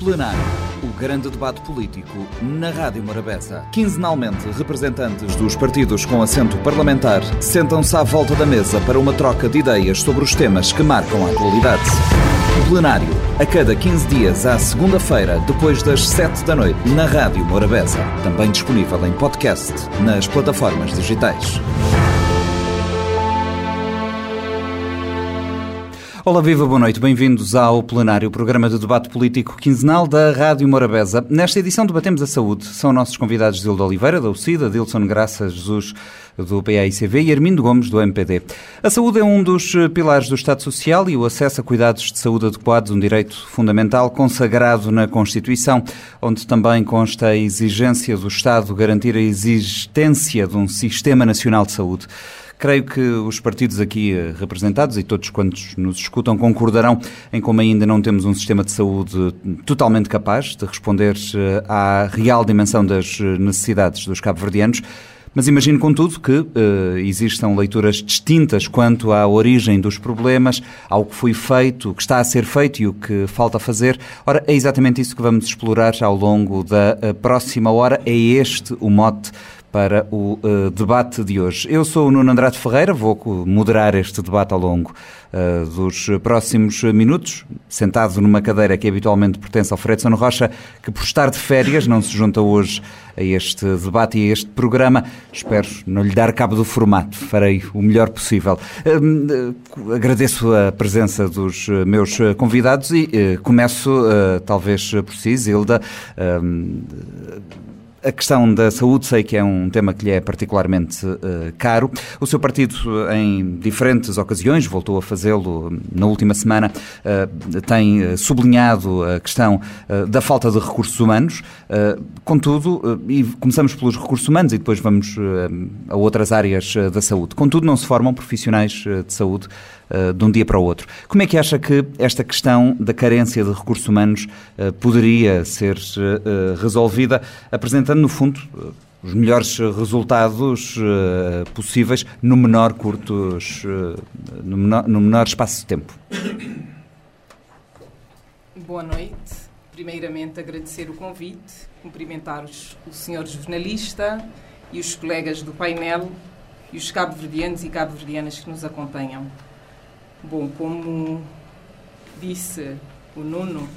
Plenário, o grande debate político na Rádio Morabeza. Quinzenalmente, representantes dos partidos com assento parlamentar sentam-se à volta da mesa para uma troca de ideias sobre os temas que marcam a atualidade. Plenário, a cada 15 dias, à segunda-feira, depois das 7 da noite, na Rádio Morabeza. Também disponível em podcast nas plataformas digitais. Olá, viva, boa noite. Bem-vindos ao Plenário, programa de debate político quinzenal da Rádio Morabeza. Nesta edição debatemos a saúde. São nossos convidados Zilda Oliveira, da UCIDA, Dilson Graça Jesus, do PAICV e Armindo Gomes, do MPD. A saúde é um dos pilares do Estado Social e o acesso a cuidados de saúde adequados, um direito fundamental consagrado na Constituição, onde também consta a exigência do Estado garantir a existência de um Sistema Nacional de Saúde. Creio que os partidos aqui eh, representados e todos quantos nos escutam concordarão em como ainda não temos um sistema de saúde totalmente capaz de responder eh, à real dimensão das eh, necessidades dos cabo-verdianos. Mas imagino, contudo, que existam leituras distintas quanto à origem dos problemas, ao que foi feito, o que está a ser feito e o que falta fazer. Ora, é exatamente isso que vamos explorar ao longo da próxima hora. É este o mote para o uh, debate de hoje. Eu sou o Nuno Andrade Ferreira, vou moderar este debate ao longo uh, dos próximos minutos, sentado numa cadeira que habitualmente pertence ao Fredson Rocha, que por estar de férias não se junta hoje a este debate e a este programa. Espero não lhe dar cabo do formato, farei o melhor possível. Uh, agradeço a presença dos meus convidados e começo, talvez por si, Zilda a questão da saúde sei que é um tema que lhe é particularmente uh, caro. O seu partido, em diferentes ocasiões, voltou a fazê-lo na última semana, uh, tem eh, sublinhado a questão uh, da falta de recursos humanos. contudo, e começamos pelos recursos humanos e depois vamos a outras áreas da saúde. Contudo, não se formam profissionais de saúde uh, de um dia para o outro. Como é que acha que esta questão da carência de recursos humanos uh, poderia ser uh, resolvida, apresentando, no fundo, os melhores resultados possíveis no menor, curtos, no menor, no menor espaço de tempo? Boa noite. Primeiramente, agradecer o convite, cumprimentar os, o senhor jornalista e os colegas do painel e os cabo-verdianos e cabo-verdianas que nos acompanham. Bom, como disse o Nuno,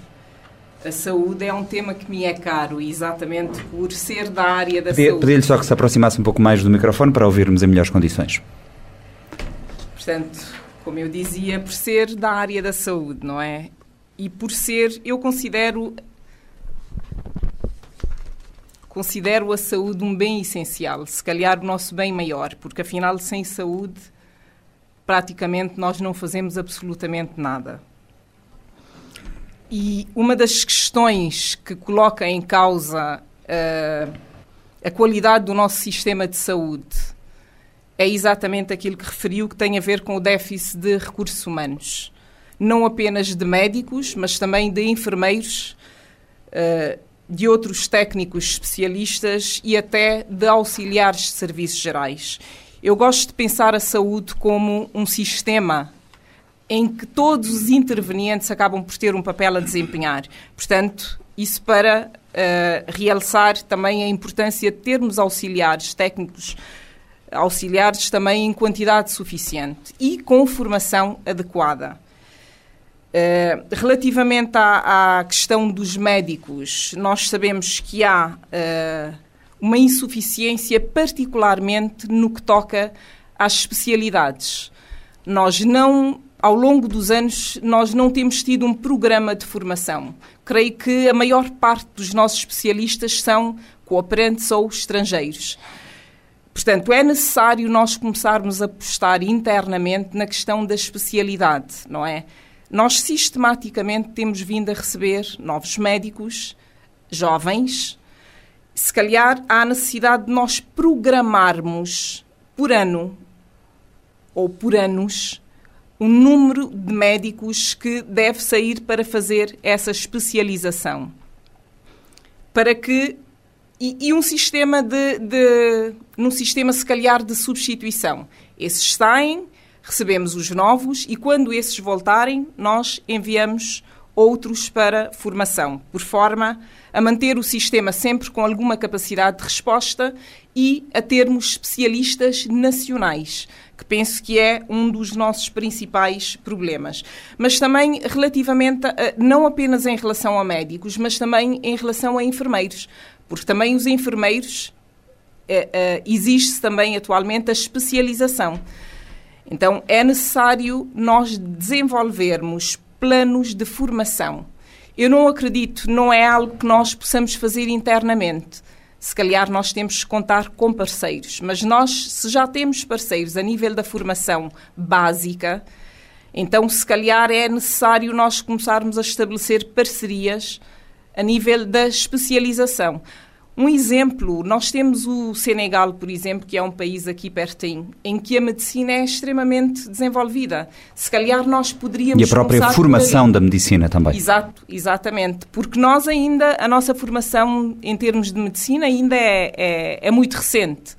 a saúde é um tema que me é caro, exatamente por ser da área da Pedi, saúde. Pedi-lhe só que se aproximasse um pouco mais do microfone para ouvirmos em melhores condições. Portanto, como eu dizia, por ser da área da saúde, não é? E por ser, eu considero considero a saúde um bem essencial, se calhar o nosso bem maior, porque afinal sem saúde praticamente nós não fazemos absolutamente nada. E uma das questões que coloca em causa uh, a qualidade do nosso sistema de saúde é exatamente aquilo que referiu, que tem a ver com o déficit de recursos humanos. Não apenas de médicos, mas também de enfermeiros, uh, de outros técnicos especialistas e até de auxiliares de serviços gerais. Eu gosto de pensar a saúde como um sistema em que todos os intervenientes acabam por ter um papel a desempenhar. Portanto, isso para uh, realçar também a importância de termos auxiliares técnicos, auxiliares também em quantidade suficiente e com formação adequada. Uh, relativamente à, à, questão dos médicos, nós sabemos que há uh, uma insuficiência, particularmente no que toca às especialidades. Nós não, ao longo dos anos, nós não temos tido um programa de formação. Creio que a maior parte dos nossos especialistas são cooperantes ou estrangeiros. Portanto, é necessário nós começarmos a apostar internamente na questão da especialidade, não é? Nós sistematicamente temos vindo a receber novos médicos, jovens, se calhar há necessidade de nós programarmos por ano ou por anos o número de médicos que deve sair para fazer essa especialização. Para que. E, e um sistema de, de. num sistema, se calhar, de substituição. Esses saem, recebemos os novos e quando esses voltarem, nós enviamos outros para formação, por forma a manter o sistema sempre com alguma capacidade de resposta e a termos especialistas nacionais, que penso que é um dos nossos principais problemas. Mas também relativamente, a, não apenas em relação a médicos, mas também em relação a enfermeiros, porque também os enfermeiros é, é, existe também atualmente a especialização. Então é necessário nós desenvolvermos planos de formação. Eu não acredito, não é algo que nós possamos fazer internamente. Se calhar nós temos que contar com parceiros, mas nós, se já temos parceiros a nível da formação básica, então se calhar é necessário nós começarmos a estabelecer parcerias a nível da especialização. Um exemplo, nós temos o Senegal, por exemplo, que é um país aqui pertinho, em que a medicina é extremamente desenvolvida. Se calhar nós poderíamos. E a própria formação da medicina também. Exato, exatamente. Porque nós ainda, a nossa formação em termos de medicina ainda é, é, é muito recente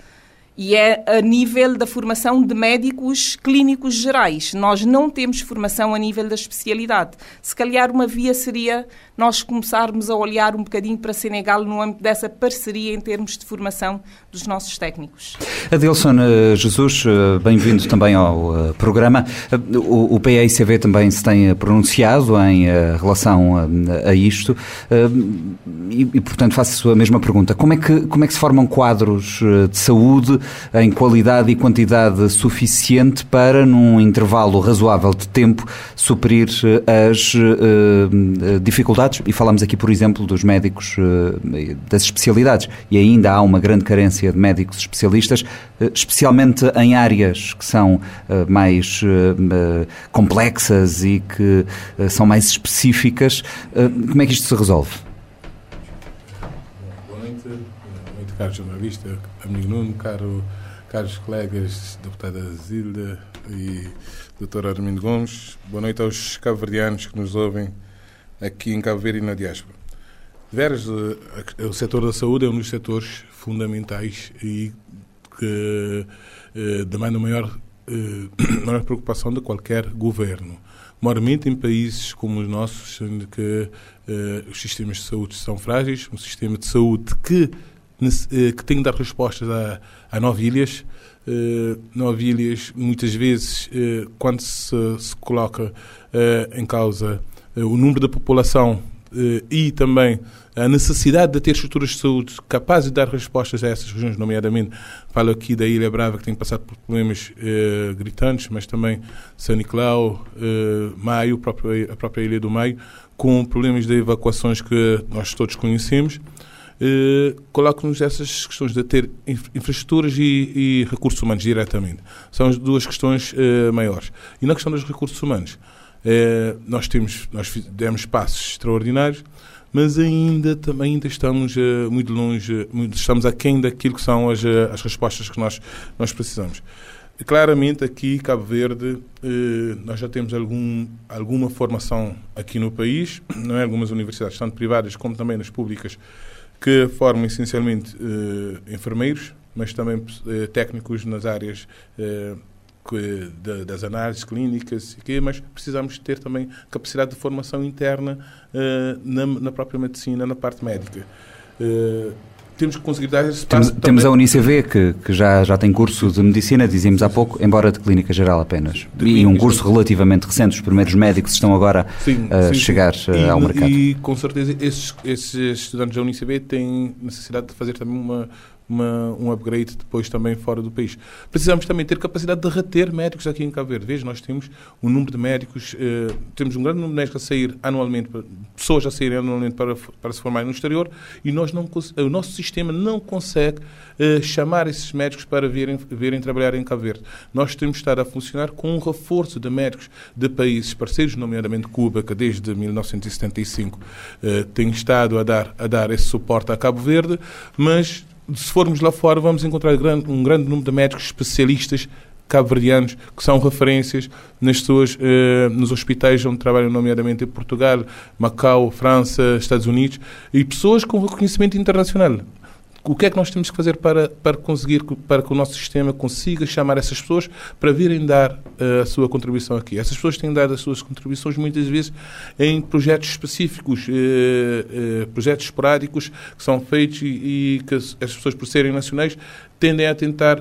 e é a nível da formação de médicos clínicos gerais. Nós não temos formação a nível da especialidade. Se calhar uma via seria nós começarmos a olhar um bocadinho para Senegal no âmbito dessa parceria em termos de formação dos nossos técnicos. Adilson eh, Jesus, eh, bem-vindo também ao eh, programa. O, PAICV também se tem pronunciado em relação a, isto e, e, portanto, faço a mesma pergunta. Como é, que, como é que se formam quadros de saúde em qualidade e quantidade suficiente para, num intervalo razoável de tempo, suprir as dificuldades e falamos aqui, por exemplo, dos médicos eh, das especialidades, e ainda há uma grande carência de médicos especialistas, eh, especialmente em áreas que são eh, mais complexas e que são mais específicas. Como é que isto se resolve? Boa noite, boa noite, caro jornalista, amigo Nuno, caro, caros colegas, deputada Zilda e doutor Armindo Gomes. Boa noite aos cabo-verdianos que nos ouvem aqui em Cabo Verde e na diáspora. Veres, eh, o setor da saúde é um dos setores fundamentais e que eh, demanda maior, eh, maior preocupação de qualquer governo. Maiormente em países como os nossos, onde que eh, os sistemas de saúde são frágeis, um sistema de saúde que, que tem de dar respostas a, a novilhas, Uh, novilhas, muitas vezes, uh, quando se, se coloca uh, em causa eh, o número da população eh, e também a necessidade de ter estruturas de saúde capazes de dar respostas a essas regiões, nomeadamente falo aqui da Ilha Brava, que tem passado por problemas eh, gritantes, mas também São Nicolau, eh, Maio, a própria Ilha do Maio, com problemas de evacuações que nós todos conhecemos. Eh, Coloco-nos essas questões de ter infraestruturas e, e, recursos humanos diretamente. São as duas questões eh, maiores. E na questão dos recursos humanos, é, nós temos, nós demos passos extraordinários, mas ainda ainda estamos uh, muito longe, muito, estamos aquém daquilo que são as, uh, as respostas que nós, nós precisamos. Claramente aqui, Cabo Verde, nós já temos algum, alguma formação aqui no país, não é? algumas universidades, tanto privadas como também nas públicas, que formam essencialmente enfermeiros, mas também técnicos nas áreas das análises clínicas, mas precisamos ter também capacidade de formação interna na, na, própria medicina, na parte médica. Temos que conseguir dar esse Temos, temos a UNICV, que, que já, já tem curso de medicina, dizíamos há pouco, embora de clínica geral apenas. De e um curso relativamente recente, os primeiros médicos estão agora sim, a sim, chegar sim. Eh, ao e, mercado. E com certeza esses, esses estudantes da UNICV têm necessidade de fazer também uma uma, um upgrade depois também fora do país. Precisamos também ter capacidade de reter médicos aqui em Cabo Verde. Veja, nós temos um número de médicos, eh, temos um grande número de médicos a sair anualmente, pessoas a saírem anualmente para, para se formarem no exterior e nós não, o nosso sistema não consegue eh, chamar esses médicos para virem, virem trabalhar em Cabo Verde. Nós temos estado a funcionar com um reforço de médicos de países parceiros, nomeadamente Cuba, que desde 1975 eh, tem estado a dar, a dar esse suporte a Cabo Verde, mas se formos lá fora, vamos encontrar um grande número de médicos especialistas cabo-verdianos que são referências nas suas, eh, nos hospitais onde trabalham, nomeadamente em Portugal, Macau, França, Estados Unidos, e pessoas com reconhecimento internacional. O que é que nós temos que fazer para, para conseguir para que o nosso sistema consiga chamar essas pessoas para virem dar uh, a sua contribuição aqui? Essas pessoas têm dado as suas contribuições muitas vezes em projetos específicos, uh, uh, projetos esporádicos que são feitos e, e, que as, as pessoas, por serem nacionais, tendem a tentar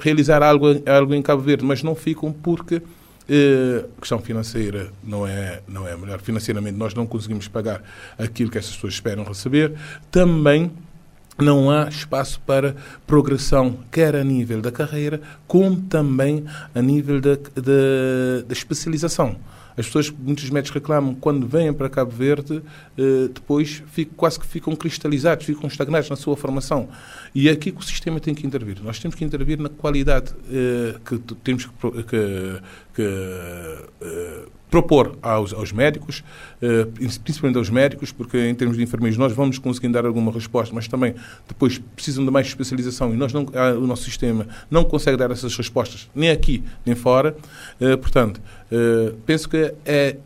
realizar algo, algo em Cabo Verde, mas não ficam porque Uh, questão financeira não é, não é melhor. Financeiramente nós não conseguimos pagar aquilo que essas pessoas esperam receber. Também não há espaço para progressão, quer a nível da carreira, como também a nível da, da, da especialização. As pessoas, muitos médicos reclamam, quando vêm para Cabo Verde, eh, depois quase que ficam cristalizados, ficam estagnados na sua formação. E é aqui que o sistema tem que intervir. Nós temos que intervir na qualidade eh, que temos que, que, que eh, propor aos, aos médicos, eh, principalmente aos médicos, porque em termos de enfermeiros nós vamos conseguir dar alguma resposta, mas também depois precisam de mais especialização e nós não, o nosso sistema não consegue dar essas respostas, nem aqui, nem fora. Eh, portanto, eh, penso que é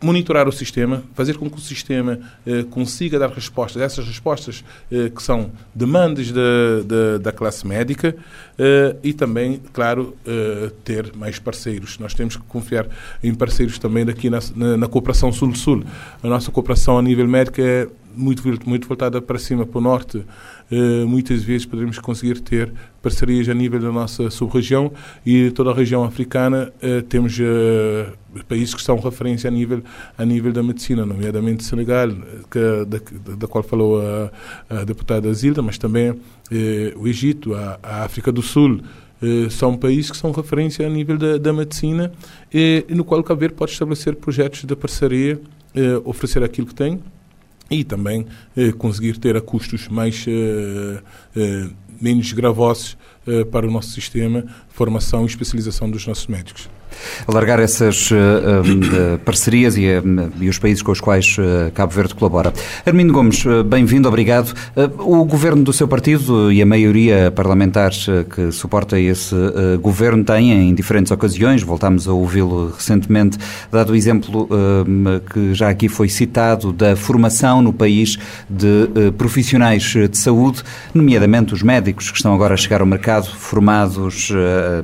monitorar o sistema, fazer com que o sistema eh, consiga dar respostas, essas respostas eh, que são demandas da, da, da classe médica eh, e também, claro, eh, ter mais parceiros. Nós temos que confiar em parceiros também daqui na, na, na cooperação Sul-Sul. A nossa cooperação a nível médico é muito, muito voltada para cima, para o norte. Uh, muitas vezes poderemos conseguir ter parcerias a nível da nossa sub-região e toda a região africana uh, temos uh, países que são referência a nível, a nível da medicina, nomeadamente Senegal, que, da, da qual falou a, a deputada Zilda, mas também o Egito, a, a, África do Sul, são países que são referência a nível da, da medicina e, e no qual o Cabo pode estabelecer projetos de parceria, oferecer aquilo que tem e também eh, conseguir ter a custos mais eh, eh, menos gravosos eh, para o nosso sistema, formação e especialização dos nossos médicos alargar essas uh, uh, parcerias e, uh, e, os países com os quais Cabo Verde colabora. Armindo Gomes, bem-vindo, obrigado. o governo do seu partido e a maioria parlamentar que suporta esse governo têm, em diferentes ocasiões, voltámos a ouvi-lo recentemente, dado o exemplo que já aqui foi citado da formação no país de profissionais de saúde, nomeadamente os médicos que estão agora a chegar ao mercado, formados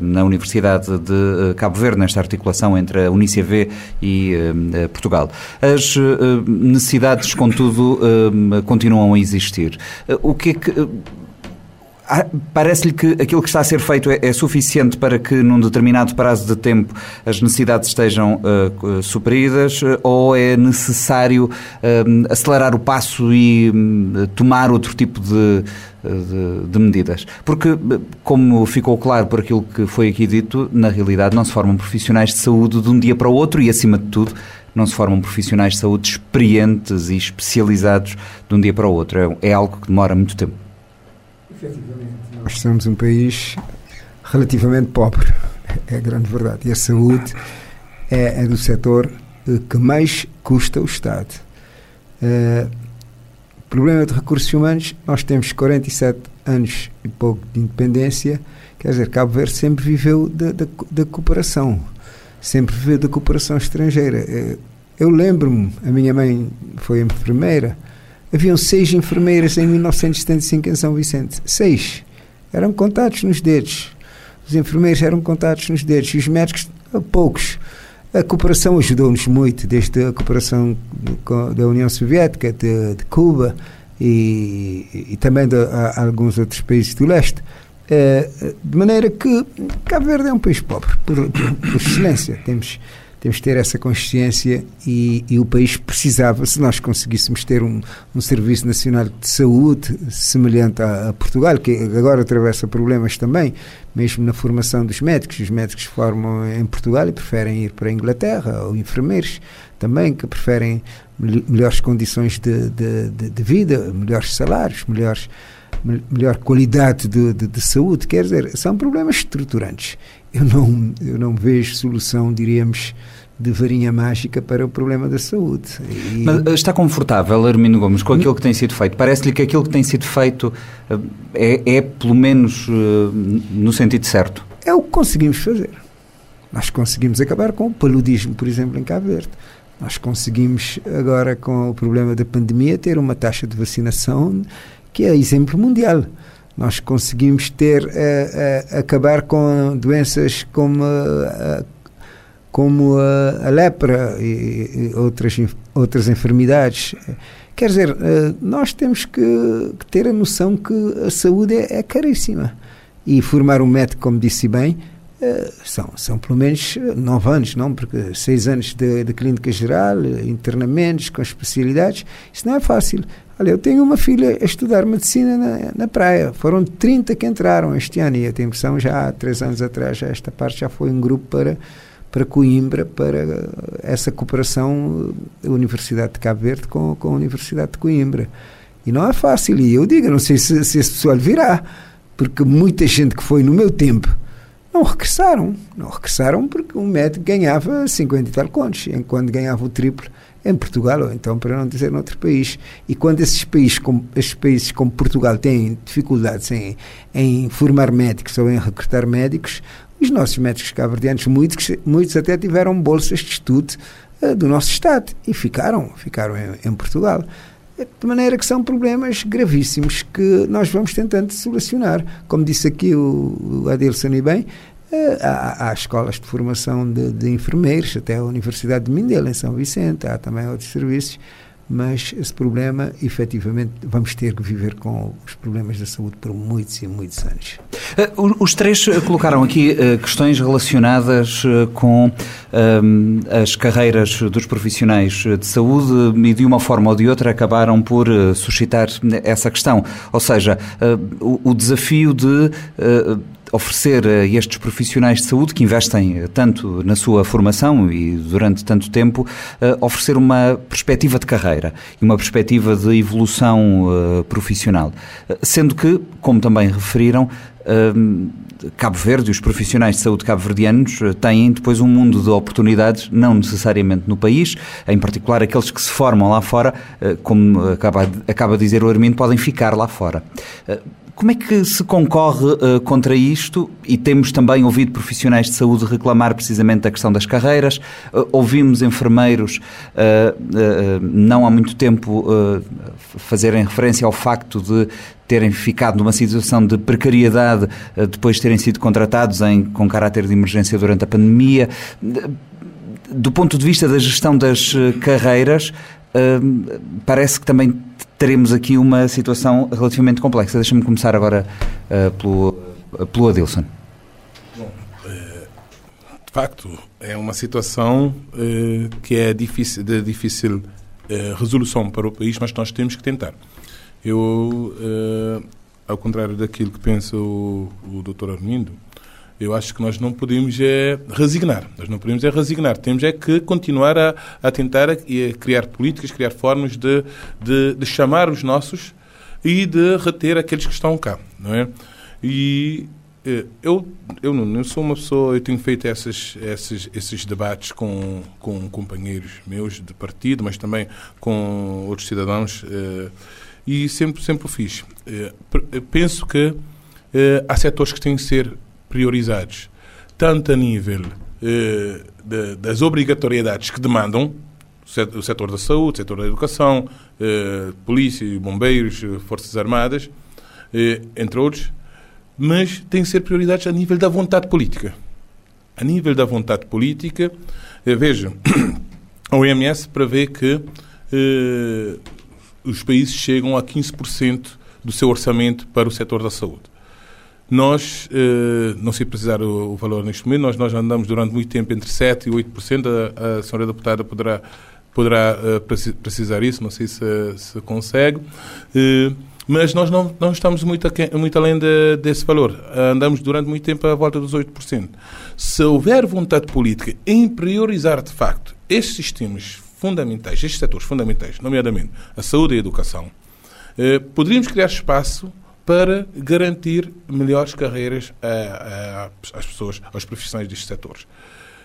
na Universidade de Cabo Verde nesta articulação entre a UNICEV e uh, Portugal. As necessidades, contudo, continuam a existir. o que é que Parece-lhe que aquilo que está a ser feito é, é, suficiente para que, num determinado prazo de tempo, as necessidades estejam uh, supridas ou é necessário uh, acelerar o passo e uh, tomar outro tipo de, de, de, medidas? Porque, como ficou claro por aquilo que foi aqui dito, na realidade não se formam profissionais de saúde de um dia para o outro e, acima de tudo, não se formam profissionais de saúde experientes e especializados de um dia para o outro. É, é algo que demora muito tempo. Efetivamente, nós somos um país relativamente pobre, é a grande verdade. E a saúde é, é do setor eh, que mais custa o Estado. Uh, problema de recursos humanos, nós temos 47 anos e pouco de independência, quer dizer, Cabo Verde sempre viveu da, da, cooperação, sempre viveu da cooperação estrangeira. Eh, eu lembro-me, a minha mãe foi enfermeira, Haviam seis enfermeiras em 1975 em São Vicente. Seis. Eram contados nos dedos. Os enfermeiros eram contados nos dedos os médicos, poucos. A cooperação ajudou-nos muito, desde a cooperação da União Soviética, de, de Cuba e, e também de a, alguns outros países do leste. É, de maneira que Cabo Verde é um país pobre, por, por, por excelência. Temos temos de ter essa consciência e, e, o país precisava, se nós conseguíssemos ter um, um Serviço Nacional de Saúde semelhante a, a, Portugal, que agora atravessa problemas também, mesmo na formação dos médicos. Os médicos formam em Portugal e preferem ir para a Inglaterra, ou enfermeiros também, que preferem melhores condições de, de, de, de vida, melhores salários, melhores melhor qualidade de, de, de, saúde, quer dizer, são problemas estruturantes. Eu não, eu não vejo solução, diríamos, de varinha mágica para o problema da saúde. E... Mas eh, está confortável, Armindo Gomes, com aquilo que tem sido feito? Parece-lhe que aquilo que tem sido feito eh, é, é pelo menos, eh, no sentido certo? É o que conseguimos fazer. Nós conseguimos acabar com o paludismo, por exemplo, em Cabo Verde. Nós conseguimos, agora, com o problema da pandemia, ter uma taxa de vacinação que é exemplo mundial. Nós conseguimos ter, uh, uh, acabar com doenças como, como a, lepra e, outras, outras enfermidades. Quer dizer, nós temos que, que, ter a noção que a saúde é, é caríssima. E formar um médico, como disse bem, são, são pelo menos nove anos, não? Porque seis anos de, de clínica geral, internamentos com especialidades, isso não é fácil. Olha, eu tenho uma filha a estudar medicina na, na praia. Foram 30 que entraram este ano e tenho impressão já há três anos atrás, já esta parte já foi um grupo para, para Coimbra, para essa cooperação da Universidade de Cabo Verde com, com a Universidade de Coimbra. E não é fácil. E eu digo, não sei se, se esse pessoal virá, porque muita gente que foi no meu tempo não regressaram. Não regressaram porque um médico ganhava 50 e tal contos, enquanto ganhava o triplo em Portugal, ou então para não dizer noutro país. E quando esses países como, esses países como Portugal têm dificuldades em, em formar médicos ou em recrutar médicos, os nossos médicos cabo-verdianos, muitos, muitos até tiveram bolsas de estudo uh, do nosso Estado e ficaram, ficaram em, em Portugal. De maneira que são problemas gravíssimos que nós vamos tentando solucionar. Como disse aqui o, o Adilson e bem, eh, há, há, escolas de formação de, de, enfermeiros, até a Universidade de Mindelo, em São Vicente, há também outros serviços, mas esse problema, efetivamente, vamos ter que viver com os problemas da saúde por muitos e muitos anos. Eh, os três eh, colocaram aqui questões relacionadas com um, as carreiras dos profissionais de saúde e, de uma forma ou de outra, acabaram por suscitar essa questão. Ou seja, o desafio de oferecer a estes profissionais de saúde que investem eh, tanto na sua formação e durante tanto tempo, eh, oferecer uma perspectiva de carreira e uma perspectiva de evolução eh, profissional. Sendo que, como também referiram, Cabo Verde, os profissionais de saúde cabo-verdianos têm depois um mundo de oportunidades, não necessariamente no país, em particular aqueles que se formam lá fora, como acaba, acaba de dizer o Armindo, podem ficar lá fora. Como é que se concorre uh, contra isto? E temos também ouvido profissionais de saúde reclamar precisamente da questão das carreiras. Uh, ouvimos enfermeiros, uh, não há muito tempo, fazerem referência ao facto de terem ficado numa situação de precariedade depois de terem sido contratados em, com caráter de emergência durante a pandemia. Do ponto de vista da gestão das carreiras, parece que também teremos aqui uma situação relativamente complexa. Deixa-me começar agora uh, pelo, uh, pelo Adilson. Bom, eh, de facto, é uma situação uh, que é difícil, de difícil resolução para o país, mas nós temos que tentar. Eu, ao contrário daquilo que pensa o, o Dr. Armindo, eu acho que nós não podemos é resignar. Nós não podemos é resignar. Temos é que continuar a, a tentar a, a criar políticas, criar formas de, de, de, chamar os nossos e de reter aqueles que estão cá, não é? E eu, eu não eu sou uma pessoa, eu tenho feito essas, esses, esses debates com, com companheiros meus de partido, mas também com outros cidadãos, e sempre, sempre o fiz. Penso que há setores que têm que ser priorizados, tanto a nível eh, de, das obrigatoriedades que demandam o setor da saúde, o setor da educação, eh, polícia, bombeiros, eh, forças armadas, eh, entre outros, mas tem que ser prioridades a nível da vontade política. A nível da vontade política, eh, vejam, a OMS prevê que eh, os países chegam a 15% do seu orçamento para o setor da saúde. Nós, eh, não sei precisar o, valor neste momento, nós, nós andamos durante muito tempo entre 7% e 8%. A, a senhora deputada poderá, poderá uh, precisar isso, não sei se, se consegue. Uh, mas nós não, não estamos muito, a, muito além de, desse valor. Andamos durante muito tempo à volta dos 8%. Se houver vontade política em priorizar, de facto, estes sistemas fundamentais, estes setores fundamentais, nomeadamente a saúde e a educação, eh, poderíamos criar espaço para garantir melhores carreiras às pessoas, aos profissionais destes setores.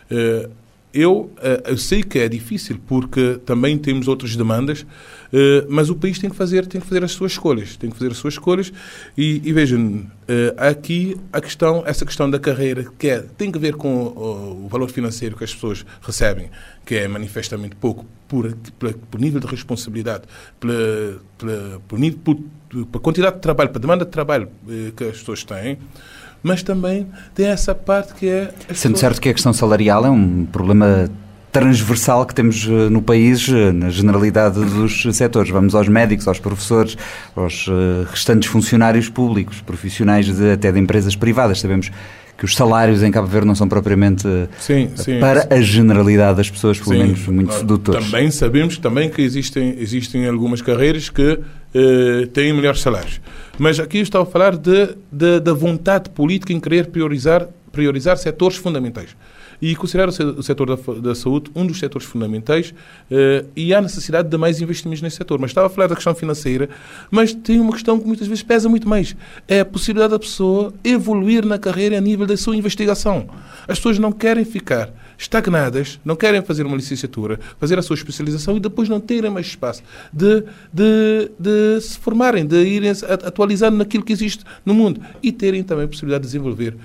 Uh, eu, eh, eu sei que é difícil porque também temos outras demandas, eh, mas o país tem que fazer tem que fazer as suas escolhas, tem que fazer as suas escolhas. E, e vejam eh, aqui a questão essa questão da carreira que é, tem que ver com o, valor financeiro que as pessoas recebem, que é manifestamente pouco por, por, por nível de responsabilidade, pela, pela, por, por, por quantidade de trabalho, para demanda de trabalho que as pessoas têm mas também tem essa parte que é. Sendo pessoas... certo que a questão salarial é um problema transversal que temos eh, no país, eh, na generalidade dos setores. Vamos aos médicos, aos professores, aos eh, restantes funcionários públicos, profissionais de, até de empresas privadas. Sabemos que os salários em Cabo Verde não são propriamente sim, sim, para sim. a generalidade das pessoas, pelo menos muito sedutores. Também sabemos também que existem, existem algumas carreiras que eh, têm melhores salários. Mas aqui estou a falar de, de, da vontade política em querer priorizar, priorizar setores fundamentais e considerar o setor da, da saúde um dos setores fundamentais uh, e há necessidade de mais investimentos nesse setor. Mas estava a falar da questão financeira, mas tem uma questão que muitas vezes pesa muito mais. É a possibilidade da pessoa evoluir na carreira a nível da sua investigação. As pessoas não querem ficar estagnadas, não querem fazer uma licenciatura, fazer a sua especialização e depois não terem mais espaço de, de, de se formarem, de irem atualizando naquilo que existe no mundo e terem também a possibilidade de desenvolver.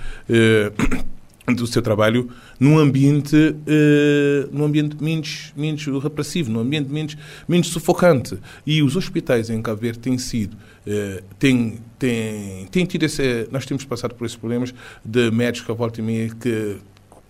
Do seu trabalho num ambiente, uh, num ambiente menos, menos repressivo, num ambiente menos, menos sufocante. E os hospitais em Cabo Verde têm sido, têm, têm, têm tido esse, nós temos passado por esses problemas de médicos que a volta e meia que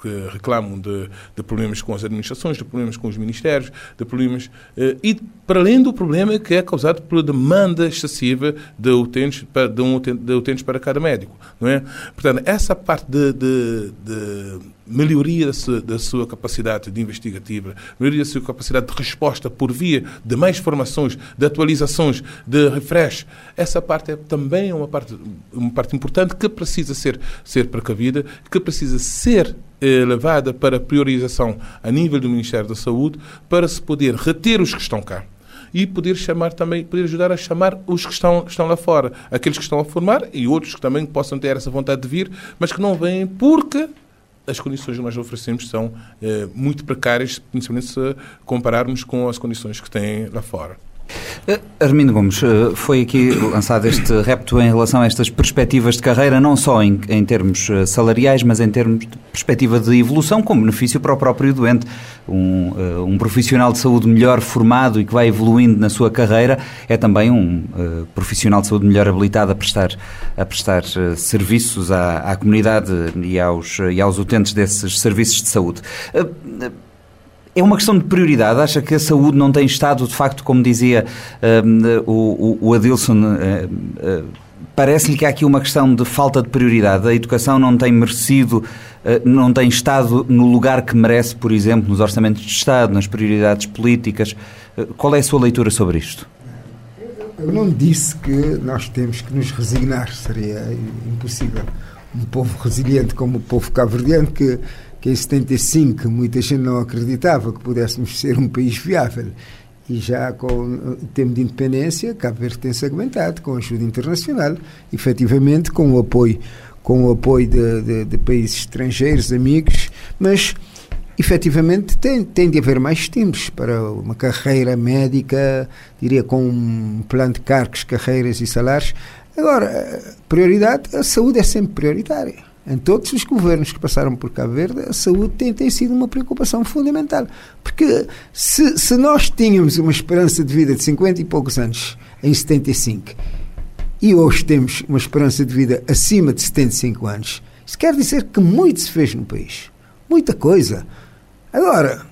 que reclamam de, de, problemas com as administrações, de problemas com os ministérios, de problemas. Eh, e para além do problema que é causado pela demanda excessiva de utentes para, de, um, de utentes para cada médico. Não é? Portanto, essa parte de, de, de melhoria da sua, da sua, capacidade de investigativa, melhoria da sua capacidade de resposta por via de mais formações, de atualizações, de refresh. Essa parte é também uma parte, uma parte importante que precisa ser, ser precavida, que precisa ser eh, levada para priorização a nível do Ministério da Saúde para se poder reter os que estão cá e poder chamar também, poder ajudar a chamar os que estão, estão lá fora, aqueles que estão a formar e outros que também possam ter essa vontade de vir, mas que não vêm porque as condições que nós oferecemos são eh, muito precárias, principalmente se compararmos com as condições que têm lá fora. Uh, Armindo Gomes, uh, foi aqui lançado este repto em relação a estas perspectivas de carreira, não só em, em termos uh, salariais, mas em termos de perspectiva de evolução, com benefício para o próprio doente. Um, um profissional de saúde melhor formado e que vai evoluindo na sua carreira é também um profissional de saúde melhor habilitado a prestar, a prestar serviços à, à comunidade e aos, e aos utentes desses serviços de saúde. É uma questão de prioridade? Acha que a saúde não tem estado, de facto, como dizia uh, o, o, Adilson, uh, uh, parece-lhe que há aqui uma questão de falta de prioridade. A educação não tem merecido, não tem estado no lugar que merece, por exemplo, nos orçamentos de Estado, nas prioridades políticas. Qual é a sua leitura sobre isto? Eu não disse que nós temos que nos resignar, seria impossível. Um povo resiliente como o povo cabo-verdiano que que em 75 muita gente não acreditava que pudéssemos ser um país viável. E já com o tempo de independência, Cabo Verde tem-se aguentado com ajuda internacional, efetivamente com o apoio, com o apoio de, de, de países estrangeiros, amigos, mas efetivamente tem, tem de haver mais estímulos para uma carreira médica, diria com um plano de cargos, carreiras e salários. Agora, prioridade, a saúde é sempre prioritária em todos os governos que passaram por Cabo Verde, a saúde tem, tem sido uma preocupação fundamental. Porque se, se nós tínhamos uma esperança de vida de 50 e poucos anos em 75 e hoje temos uma esperança de vida acima de 75 anos, isso quer dizer que muito se fez no país. Muita coisa. Agora,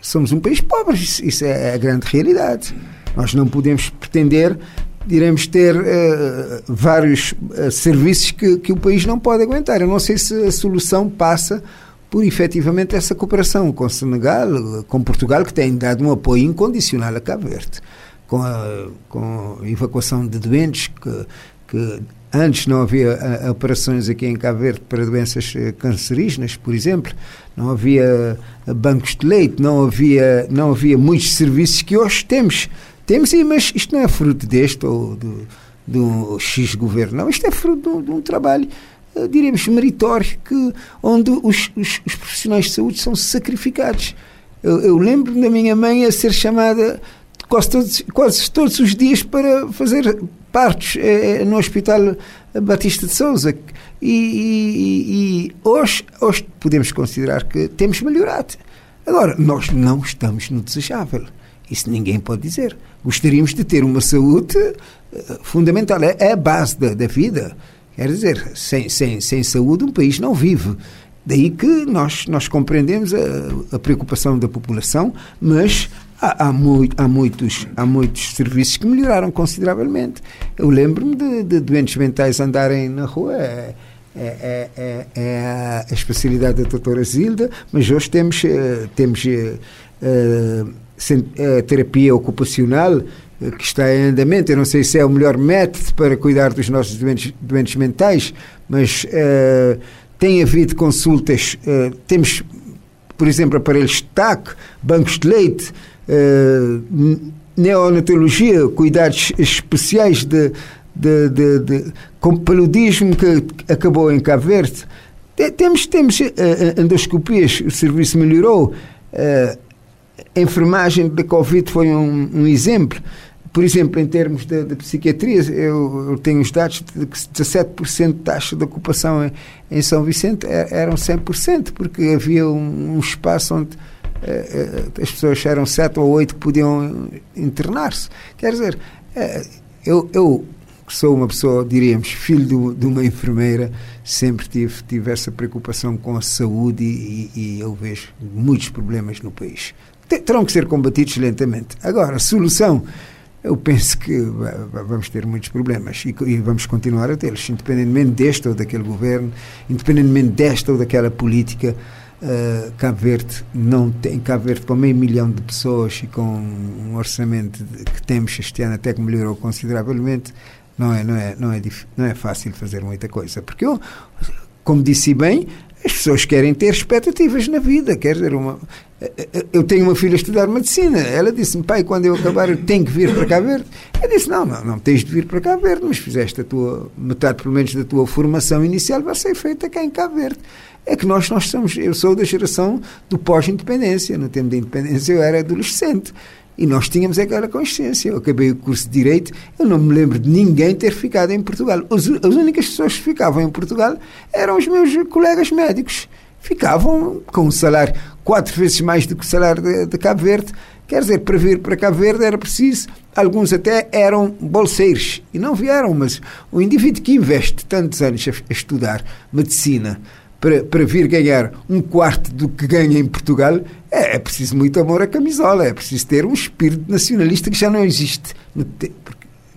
somos um país pobre, isso, é a grande realidade. Nós não podemos pretender iremos ter uh, vários uh, serviços que, que o país não pode aguentar. Eu não sei se a solução passa por efetivamente essa cooperação com Senegal, com Portugal, que tem dado um apoio incondicional a Cabo Verde, com a, com a evacuação de doentes que, que Antes não havia a, a, operações aqui em Cabo Verde para doenças cancerígenas, por exemplo, não havia bancos de leite, não havia, não havia muitos serviços que hoje temos. Temos, mas isto não é fruto deste ou do, do X governo, não. Isto é fruto de um, trabalho uh, diríamos, meritório, que, onde os, os, os, profissionais de saúde são sacrificados. Eu, eu lembro da minha mãe a ser chamada quase todos, quase todos os dias para fazer partos eh, no Hospital Batista de Souza. E, e, e, hoje, hoje podemos considerar que temos melhorado. Agora, nós não estamos no desejável. Isso ninguém pode dizer. Gostaríamos de ter uma saúde uh, fundamental. É, é, a base da, da vida. Quer dizer, sem, sem, sem saúde um país não vive. Daí que nós, nós compreendemos a, a preocupação da população, mas há, há, muito, há, muitos, há muitos serviços que melhoraram consideravelmente. Eu lembro-me de, de, doentes mentais andarem na rua. É, é, é, é, é a especialidade da doutora Zilda, mas hoje temos, eh, temos uh, terapia ocupacional que está em andamento. Eu não sei se é o melhor método para cuidar dos nossos doentes, doentes mentais, mas uh, tem havido consultas. Uh, temos, por exemplo, aparelhos TAC, bancos de leite, uh, neonatologia, cuidados especiais de, de, de, de com paludismo que acabou em Cabo Verde. Temos, temos endoscopias, o serviço melhorou. A enfermagem da Covid foi um, um exemplo. Por exemplo, em termos de, de psiquiatria, eu, eu, tenho os dados de que 17% de taxa de ocupação em, em, São Vicente é, eram 100%, porque havia um, um espaço onde eh, eh, as pessoas eram 7 ou 8 que podiam internar-se. Quer dizer, eh, eu, eu sou uma pessoa, diríamos, filho de, de, uma enfermeira, sempre tive, tive essa preocupação com a saúde e, e eu vejo muitos problemas no país. Terão que ser combatidos lentamente. Agora, solução eu penso que vamos ter muitos problemas e, vamos continuar a tê-los, independentemente deste ou daquele governo, independentemente desta ou daquela política. Uh, Cabo Verde não tem Cabo Verde com meio milhão de pessoas e com um orçamento que temos este ano até que melhorou consideravelmente não é não é não é não é fácil fazer muita coisa porque eu como disse bem as pessoas querem ter expectativas na vida quer dizer uma eu tenho uma filha a estudar medicina. Ela disse-me, pai, quando eu acabar, eu tenho que vir para Cabo Verde. Eu disse, não, não, não tens de vir para Cabo Verde, mas fizeste a tua, metade, pelo menos, da tua formação inicial vai ser feita cá em Cabo Verde. É que nós, nós somos, eu sou da geração do pós-independência. No tempo da independência eu era adolescente. E nós tínhamos aquela consciência. Eu acabei o curso de Direito, eu não me lembro de ninguém ter ficado em Portugal. As, as únicas pessoas que ficavam em Portugal eram os meus colegas médicos ficavam com um salário quatro vezes mais do que o salário de, de Cabo Verde. Quer dizer, para vir para Cabo Verde era preciso, alguns até eram bolseiros e não vieram, mas o indivíduo que investe tantos anos a, a estudar medicina para, para vir ganhar um quarto do que ganha em Portugal, é, é, preciso muito amor à camisola, é preciso ter um espírito nacionalista que já não existe.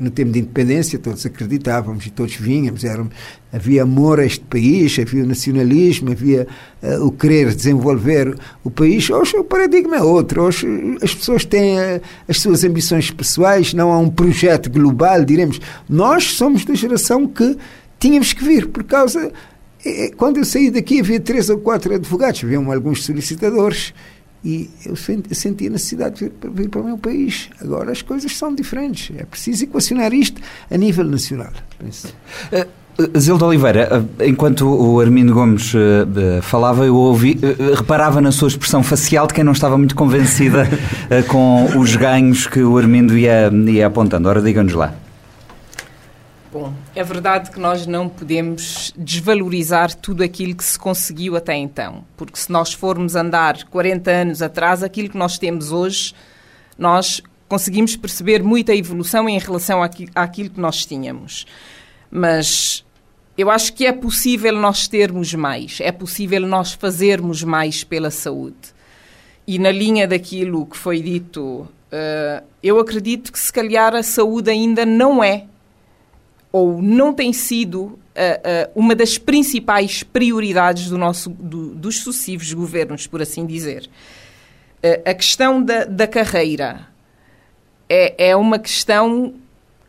No tempo de independência todos acreditávamos e todos vínhamos, era, havia amor a este país, havia o nacionalismo, havia uh, o querer desenvolver o país. Hoje o paradigma é outro, hoje as pessoas têm uh, as suas ambições pessoais, não há um projeto global, diremos. Nós somos da geração que tínhamos que vir por causa. Eh, quando eu saí daqui havia três ou quatro advogados, haviam alguns solicitadores e eu senti a necessidade de vir, vir, para o meu país. Agora as coisas são diferentes. É preciso equacionar isto a nível nacional. Penso. Uh, Zilda Oliveira, enquanto o Armindo Gomes falava, eu ouvi, reparava na sua expressão facial de quem não estava muito convencida com os ganhos que o Armindo ia, ia apontando. Ora, diga-nos lá. Bom, é verdade que nós não podemos desvalorizar tudo aquilo que se conseguiu até então, porque se nós formos andar 40 anos atrás, aquilo que nós temos hoje, nós conseguimos perceber muita evolução em relação àquilo que nós tínhamos. Mas eu acho que é possível nós termos mais, é possível nós fazermos mais pela saúde. E na linha daquilo que foi dito, uh, eu acredito que se calhar a saúde ainda não é ou não tem sido uh, uh, uma das principais prioridades do nosso, do, dos sucessivos governos, por assim dizer. Uh, a questão da, da carreira é, é uma questão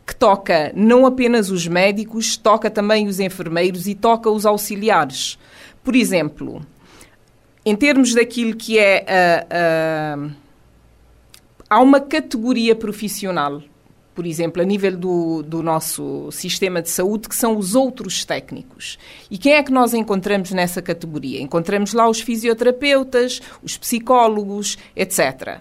que toca não apenas os médicos, toca também os enfermeiros e toca os auxiliares. Por exemplo, em termos daquilo que é. há uma categoria profissional por exemplo, a nível do, do nosso sistema de saúde, que são os outros técnicos. E quem é que nós encontramos nessa categoria? Encontramos lá os fisioterapeutas, os psicólogos, etc.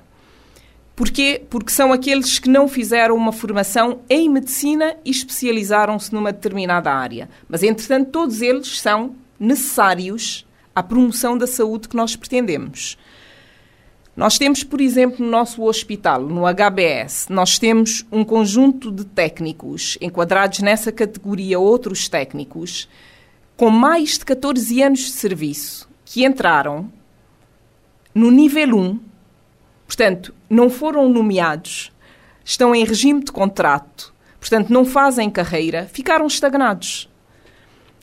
Porquê? Porque são aqueles que não fizeram uma formação em medicina e especializaram-se numa determinada área. Mas, entretanto, todos eles são necessários à promoção da saúde que nós pretendemos. Nós temos, por exemplo, no nosso hospital, no HBS, nós temos um conjunto de técnicos enquadrados nessa categoria outros técnicos com mais de 14 anos de serviço que entraram no nível 1, portanto, não foram nomeados, estão em regime de contrato, portanto, não fazem carreira, ficaram estagnados.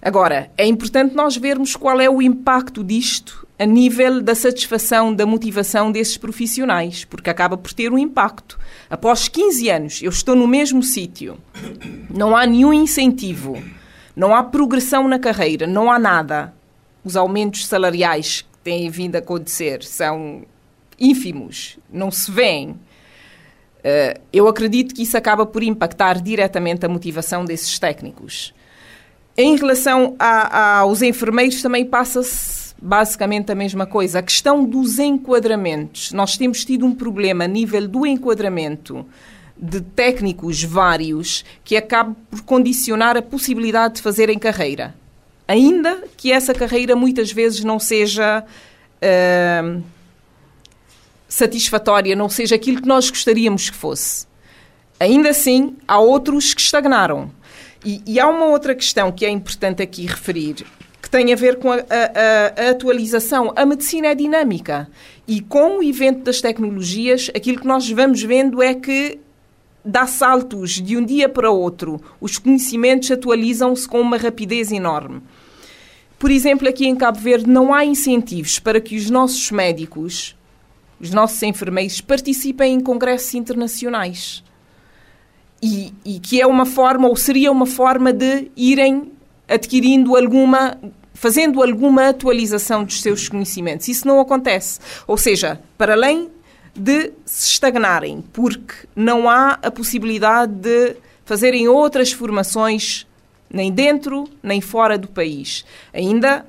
Agora, é importante nós vermos qual é o impacto disto a nível da satisfação, da motivação desses profissionais, porque acaba por ter um impacto. Após 15 anos, eu estou no mesmo sítio, não há nenhum incentivo, não há progressão na carreira, não há nada. Os aumentos salariais que têm vindo a acontecer são ínfimos, não se vêem. Uh, eu acredito que isso acaba por impactar diretamente a motivação desses técnicos. Em relação a, a, aos enfermeiros, também passa-se basicamente a mesma coisa. A questão dos enquadramentos. Nós temos tido um problema a nível do enquadramento de técnicos vários que acaba por condicionar a possibilidade de fazerem carreira. Ainda que essa carreira muitas vezes não seja uh, satisfatória, não seja aquilo que nós gostaríamos que fosse. Ainda assim, há outros que estagnaram. E, e há uma outra questão que é importante aqui referir tem a ver com a, a, a, atualização. A medicina é dinâmica e com o evento das tecnologias, aquilo que nós vamos vendo é que dá saltos de um dia para outro. Os conhecimentos atualizam-se com uma rapidez enorme. Por exemplo, aqui em Cabo Verde não há incentivos para que os nossos médicos, os nossos enfermeiros, participem em congressos internacionais. E, e que é uma forma, ou seria uma forma de irem adquirindo alguma fazendo alguma atualização dos seus conhecimentos. Isso não acontece. Ou seja, para além de se estagnarem, porque não há a possibilidade de fazerem outras formações nem dentro nem fora do país. Ainda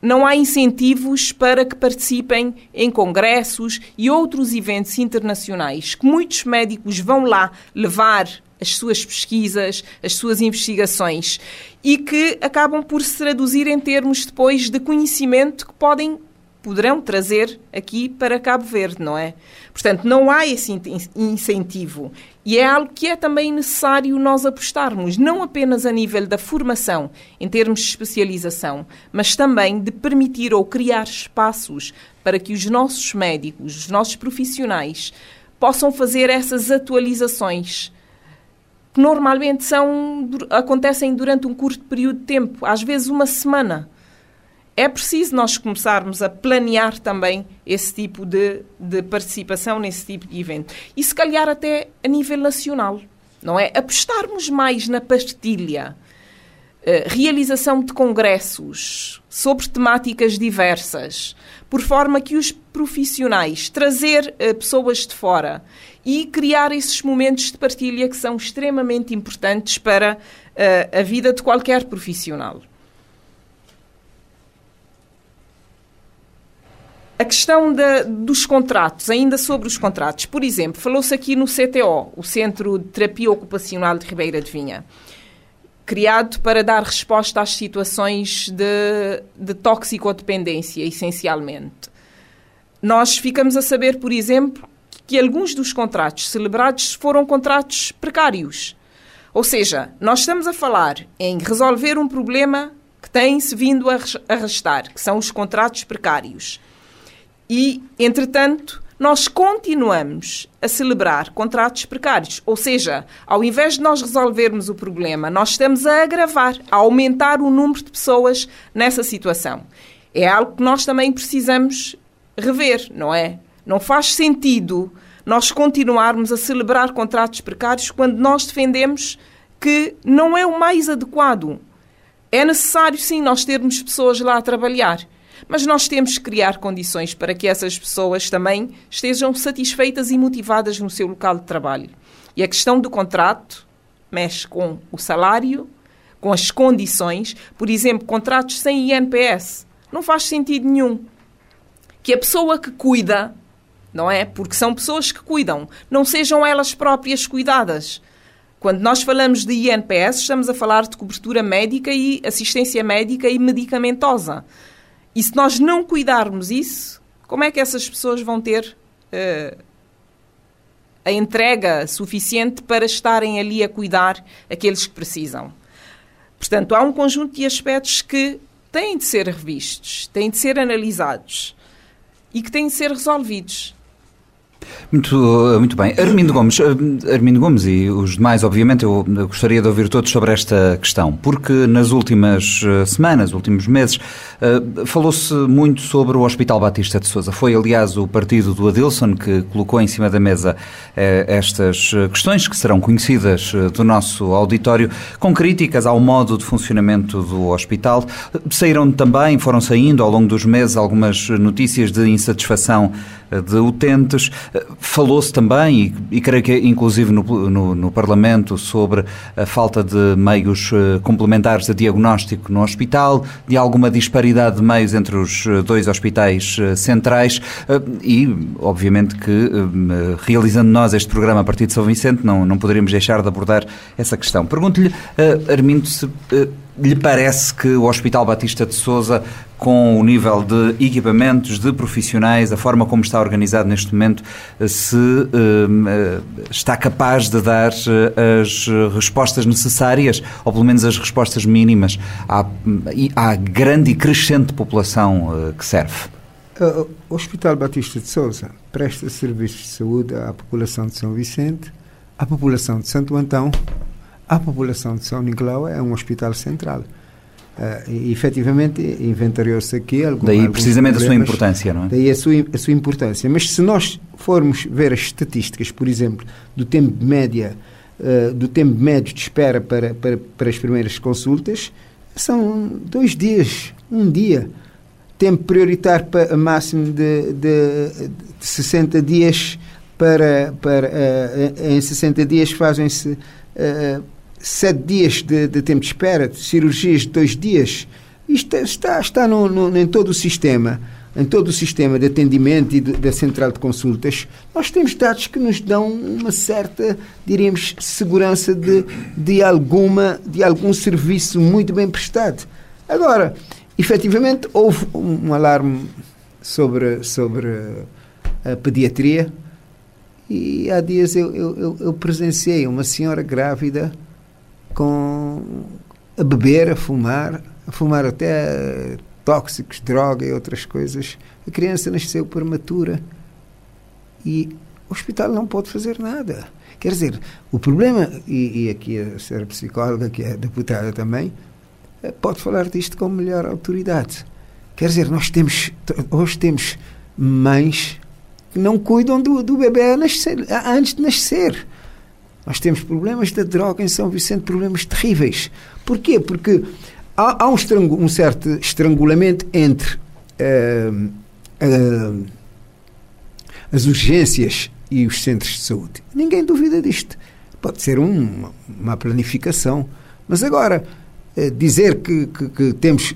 não há incentivos para que participem em congressos e outros eventos internacionais que muitos médicos vão lá levar as suas pesquisas, as suas investigações e que acabam por se traduzir em termos depois de conhecimento que podem poderão trazer aqui para Cabo Verde, não é? Portanto, não há esse incentivo. E é algo que é também necessário nós apostarmos, não apenas a nível da formação, em termos de especialização, mas também de permitir ou criar espaços para que os nossos médicos, os nossos profissionais, possam fazer essas atualizações que normalmente são, acontecem durante um curto período de tempo, às vezes uma semana. É preciso nós começarmos a planear também esse tipo de, de participação nesse tipo de evento. E se calhar até a nível nacional, não é? Apostarmos mais na pastilha, uh, realização de congressos sobre temáticas diversas, por forma que os profissionais, trazer uh, pessoas de fora e criar esses momentos de partilha que são extremamente importantes para uh, a vida de qualquer profissional. A questão de, dos contratos, ainda sobre os contratos. Por exemplo, falou-se aqui no CTO, o Centro de Terapia Ocupacional de Ribeira de Vinha, criado para dar resposta às situações de, de toxicodependência, essencialmente. Nós ficamos a saber, por exemplo, que alguns dos contratos celebrados foram contratos precários. Ou seja, nós estamos a falar em resolver um problema que tem-se vindo a arrastar, que são os contratos precários. E, entretanto, nós continuamos a celebrar contratos precários. Ou seja, ao invés de nós resolvermos o problema, nós estamos a agravar, a aumentar o número de pessoas nessa situação. É algo que nós também precisamos rever, não é? Não faz sentido nós continuarmos a celebrar contratos precários quando nós defendemos que não é o mais adequado. É necessário, sim, nós termos pessoas lá a trabalhar, mas nós temos que criar condições para que essas pessoas também estejam satisfeitas e motivadas no seu local de trabalho. E a questão do contrato mexe com o salário, com as condições. Por exemplo, contratos sem INPS. Não faz sentido nenhum. Que a pessoa que cuida, não é? Porque são pessoas que cuidam, não sejam elas próprias cuidadas. Quando nós falamos de INPS, estamos a falar de cobertura médica e assistência médica e medicamentosa. E se nós não cuidarmos isso, como é que essas pessoas vão ter uh, a entrega suficiente para estarem ali a cuidar aqueles que precisam? Portanto, há um conjunto de aspectos que têm de ser revistos, têm de ser analisados e que têm de ser resolvidos. Muito, muito bem. Armindo Gomes, eh, Armindo Gomes e os demais, obviamente, eu gostaria de ouvir todos sobre esta questão, porque nas últimas eh, semanas, últimos meses, eh, falou-se muito sobre o Hospital Batista de Souza. Foi, aliás, o partido do Adilson que colocou em cima da mesa estas questões que serão conhecidas do nosso auditório, com críticas ao modo de funcionamento do hospital. Saíram também, foram saindo ao longo dos meses algumas notícias de insatisfação de utentes. Falou-se também, e, e, creio que inclusive no, no, no, Parlamento, sobre a falta de meios eh, complementares de diagnóstico no hospital, de alguma disparidade de meios entre os eh, dois hospitais eh, centrais e, obviamente, que realizando nós este programa a partir de São Vicente, não, não poderíamos deixar de abordar essa questão. Pergunto-lhe, Armindo, se lhe parece que o Hospital Batista de Souza, com o nível de equipamentos, de profissionais, a forma como está organizado neste momento, se uh, está capaz de dar uh, as respostas necessárias, ou pelo menos as respostas mínimas, à, à grande e crescente população que serve? O Hospital Batista de Souza presta serviços de saúde à população de São Vicente, à população de Santo Antão, a população de São Nicolau é um hospital central. Uh, e, efetivamente, inventariou-se aqui algum, Daí precisamente a sua importância, não é? Daí a sua, a sua importância. Mas se nós formos ver as estatísticas, por exemplo, do tempo de média, uh, do tempo médio de espera para, para, para as primeiras consultas, são dois dias, um dia. Tempo prioritário para máximo de, de, de 60 dias para, para uh, em 60 dias fazem-se sete dias de, de, tempo de espera, de cirurgias de dois dias. Isto está, está no, no, em todo o sistema, em todo o sistema de atendimento e da central de consultas. Nós temos dados que nos dão uma certa, diríamos, segurança de, de, alguma, de algum serviço muito bem prestado. Agora, efetivamente, houve um, um alarme sobre, sobre a pediatria e há dias eu, eu, eu presenciei uma senhora grávida com a beber, a fumar, a fumar até tóxicos, droga e outras coisas. A criança nasceu prematura e o hospital não pode fazer nada. Quer dizer, o problema, e, e aqui a senhora psicóloga, que é deputada também, eh, pode falar disto com melhor autoridade. Quer dizer, nós temos, hoje temos mães que não cuidam do, do bebê antes de nascer. Nós temos problemas da droga em São Vicente, problemas terríveis. Porquê? Porque há, há um, um, certo estrangulamento entre uh, uh, as urgências e os centros de saúde. Ninguém duvida disto. Pode ser um, uma planificação. Mas agora, uh, dizer que, que, que temos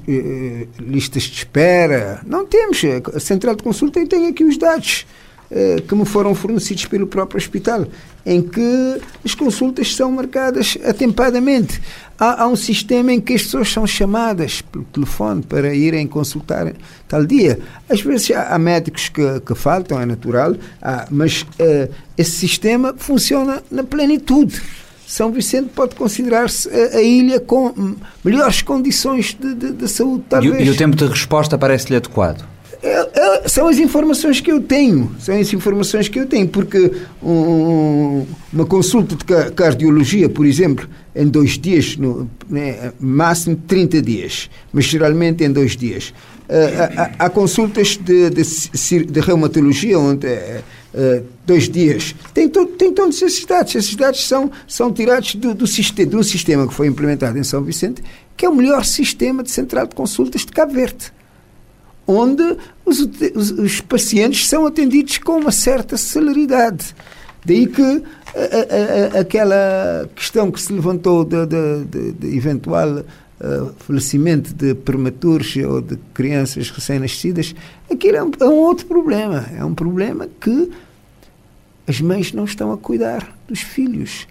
listas de espera, não temos. A central de consulta tem aqui os dados. Eh, que me foram fornecidos pelo próprio hospital, em que as consultas são marcadas atempadamente. Há, há, um sistema em que as pessoas são chamadas pelo telefone para irem consultar tal dia. Às vezes há, há médicos que, que, faltam, é natural, há, mas uh, esse sistema funciona na plenitude. São Vicente pode considerar-se a, a, ilha com melhores condições de, de, de saúde, talvez. E, e o tempo de resposta parece-lhe adequado? São as informações que eu tenho, são as informações que eu tenho, porque um, uma consulta de cardiologia, por exemplo, em dois dias, no, né, máximo 30 dias, mas geralmente em dois dias. Uh, há, há, consultas de, de, de, reumatologia onde é, uh, dois dias. Tem, to, tem todos esses dados. Esses dados são, são tirados do, do, sistema, do sistema que foi implementado em São Vicente, que é o melhor sistema de central de consultas de Cabo Verde onde os, os, os, pacientes são atendidos com uma certa celeridade. Daí que a, a, a, aquela questão que se levantou de, de, de, de eventual uh, falecimento de prematuros ou de crianças recém-nascidas, aquilo é um, é um outro problema. É um problema que as mães não estão a cuidar dos filhos.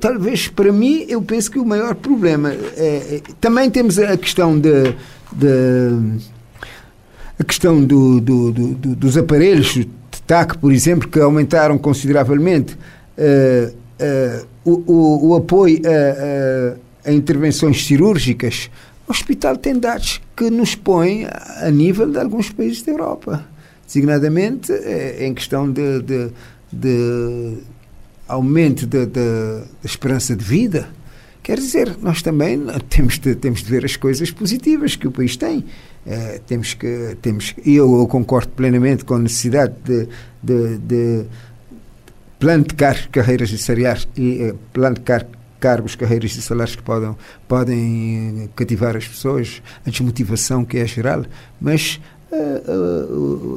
Talvez para mim, eu penso que o maior problema é, é também temos a questão de, de a questão do, do, do, dos aparelhos de TAC, por exemplo, que aumentaram consideravelmente uh, uh, o, o, o, apoio a, a, intervenções cirúrgicas. O hospital tem dados que nos põem a, nível de alguns países da Europa, designadamente uh, em questão de, de, de aumento da esperança de vida. Quer dizer, nós também temos de, temos de ver as coisas positivas que o país tem. Uh, temos que, temos, eu, eu concordo plenamente com a necessidade de, de, de car carreiras e salariais e plano de car cargos, carreiras e salários que podem, podem cativar as pessoas, a desmotivação que é geral, mas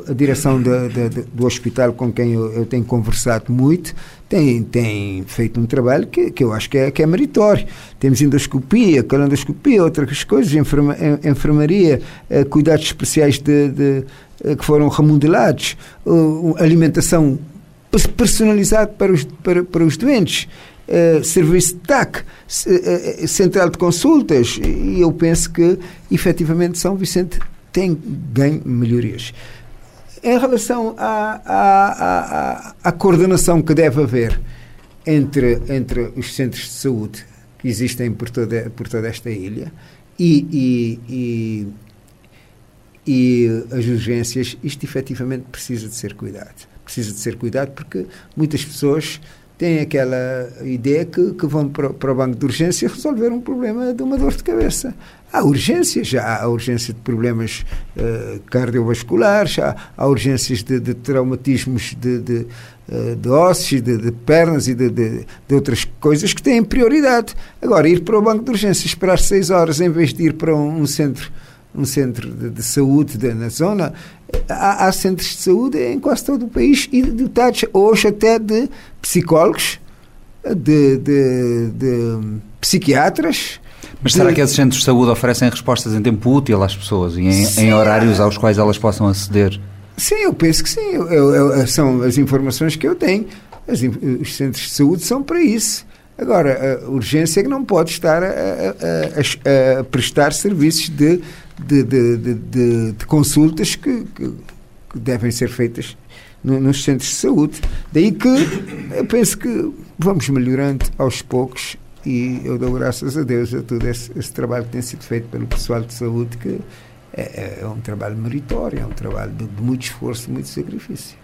a, direção de, de, de, do hospital com quem eu, eu, tenho conversado muito tem, tem feito um trabalho que, que eu acho que é, que é meritório. Temos endoscopia, calendoscopia, outras coisas, enferma, enfermaria, eh, cuidados especiais de, eh, que foram remodelados, alimentação personalizada para os, para, para os doentes. Uh, serviço de TAC, central de consultas, e eu penso que efetivamente São Vicente tem ganho melhorias. Em relação à, à, à, à, coordenação que deve haver entre, entre os centros de saúde que existem por toda, por toda esta ilha e, e, e, e as urgências, isto efetivamente precisa de ser cuidado. Precisa de ser cuidado porque muitas pessoas têm aquela ideia que, que vão para, o banco de urgência resolver um problema de uma dor de cabeça. Há urgências, já há urgência de problemas uh, cardiovasculares, há, há urgências de, de traumatismos de, de, uh, de ossos, de, de pernas e de, outras coisas que têm prioridade. Agora, ir para o banco de urgência, esperar seis horas em vez de ir para um, um centro um centro de, de saúde de, na zona, há, há, centros de saúde em quase todo o país e dotados hoje até de psicólogos, de, de, psiquiatras. Mas será que esses centros de saúde oferecem respostas em tempo útil às pessoas e em, em horários aos quais elas possam aceder? Sim, eu penso que sim. Eu, eu, são as informações que eu tenho. As, os centros de saúde são para isso. Agora, a urgência é que não pode estar a, a, a, a prestar serviços de de, de, de, de consultas que, que, que, devem ser feitas no, nos centros de saúde. Daí que eu penso que vamos melhorando aos poucos e eu dou graças a Deus a todo esse, esse trabalho que tem sido feito pelo pessoal de saúde que é, é, um trabalho meritório, é um trabalho de, de muito esforço, muito sacrifício.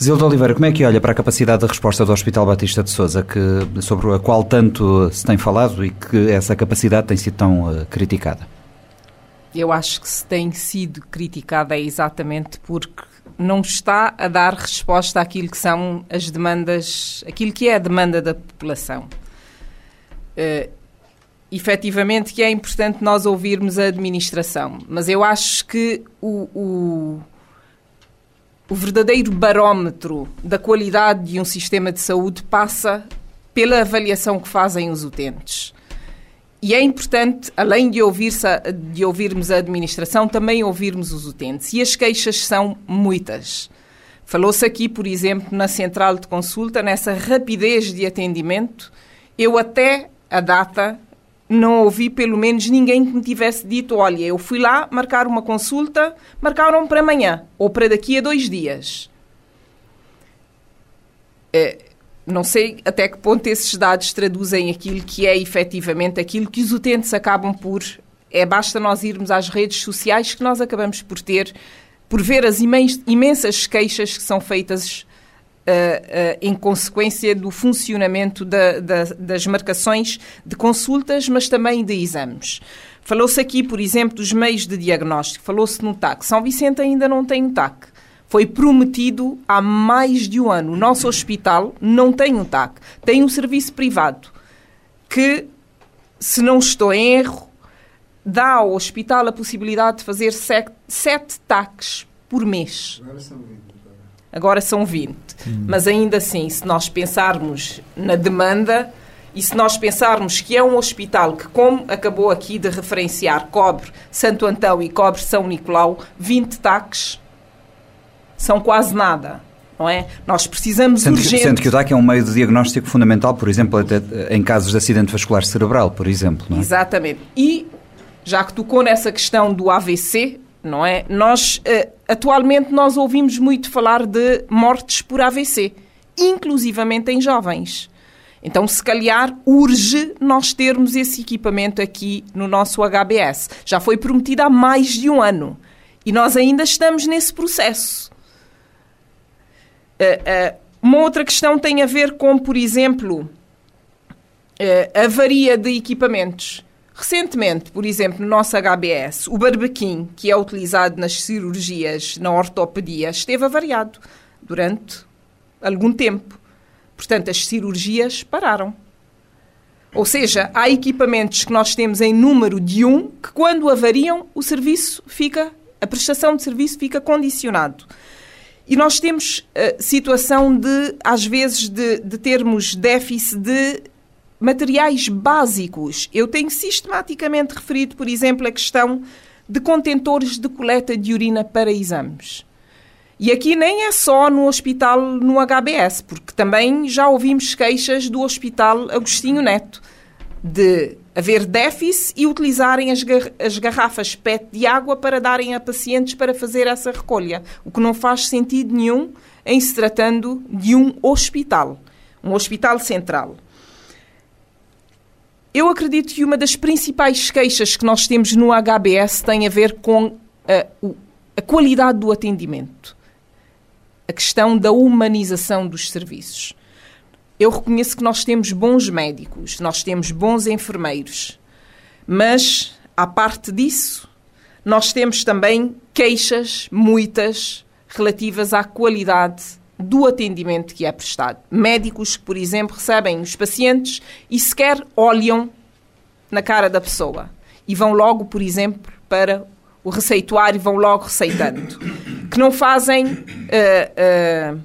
Zildo Oliveira, como é que olha para a capacidade de resposta do Hospital Batista de Souza, que, sobre a qual tanto se tem falado e que essa capacidade tem sido tão uh, criticada? Eu acho que se tem sido criticada é exatamente porque não está a dar resposta àquilo que são as demandas, aquilo que é a demanda da população. Uh, efetivamente que é importante nós ouvirmos a administração, mas eu acho que o, o, o verdadeiro barómetro da qualidade de um sistema de saúde passa pela avaliação que fazem os utentes. E é importante, além de, ouvir de ouvirmos a administração, também ouvirmos os utentes. E as queixas são muitas. Falou-se aqui, por exemplo, na central de consulta, nessa rapidez de atendimento. Eu até a data não ouvi pelo menos ninguém que me tivesse dito: olha, eu fui lá marcar uma consulta, marcaram para amanhã ou para daqui a dois dias. É, não sei até que ponto esses dados traduzem aquilo que é efetivamente aquilo que os utentes acabam por. É basta nós irmos às redes sociais que nós acabamos por ter, por ver as imensas queixas que são feitas Uh, uh, em consequência do funcionamento da, da, das marcações de consultas, mas também de exames. Falou-se aqui, por exemplo, dos meios de diagnóstico, falou-se no TAC. São Vicente ainda não tem um TAC foi prometido há mais de um ano. O nosso hospital não tem um TAC, tem um serviço privado que, se não estou em erro, dá ao hospital a possibilidade de fazer sete, sete TACs por mês. agora são 20. Hum. Mas ainda assim, se nós pensarmos na demanda e se nós pensarmos que é um hospital que, como acabou aqui de referenciar, cobre Santo Antão e cobre São Nicolau, 20 taques são quase nada. Não é? Nós precisamos sendo urgente... Que, sendo que o DAC é um meio de diagnóstico fundamental, por exemplo, até em casos de acidente vascular cerebral, por exemplo. Não é? Exatamente. E, já que tocou nessa questão do AVC, não é? Nós, uh, atualmente, nós ouvimos muito falar de mortes por AVC, inclusivamente em jovens. Então, se calhar, urge nós termos esse equipamento aqui no nosso HBS. Já foi prometido há mais de um ano e nós ainda estamos nesse processo. Uh, uh, uma outra questão tem a ver com, por exemplo, uh, a avaria de equipamentos. Recentemente, por exemplo, no nosso HBS, o barbequim, que é utilizado nas cirurgias, na ortopedia, esteve avariado durante algum tempo. Portanto, as cirurgias pararam. Ou seja, há equipamentos que nós temos em número de um que, quando avariam, o serviço fica, a prestação de serviço fica condicionado. E nós temos uh, situação de, às vezes, de, de termos déficit de materiais básicos. Eu tenho sistematicamente referido, por exemplo, a questão de contentores de coleta de urina para exames. E aqui nem é só no hospital no HBS, porque também já ouvimos queixas do Hospital Agostinho Neto de haver déficit e utilizarem as, gar as garrafas PET de água para darem a pacientes para fazer essa recolha, o que não faz sentido nenhum em se tratando de um hospital, um hospital central. Eu acredito que uma das principais queixas que nós temos no HBS tem a ver com a, a qualidade do atendimento a questão da humanização dos serviços. Eu reconheço que nós temos bons médicos, nós temos bons enfermeiros, mas, à parte disso, nós temos também queixas, muitas, relativas à qualidade do atendimento que é prestado. Médicos que, por exemplo, recebem os pacientes e sequer olham na cara da pessoa e vão logo, por exemplo, para o receituário e vão logo receitando que não fazem uh, uh,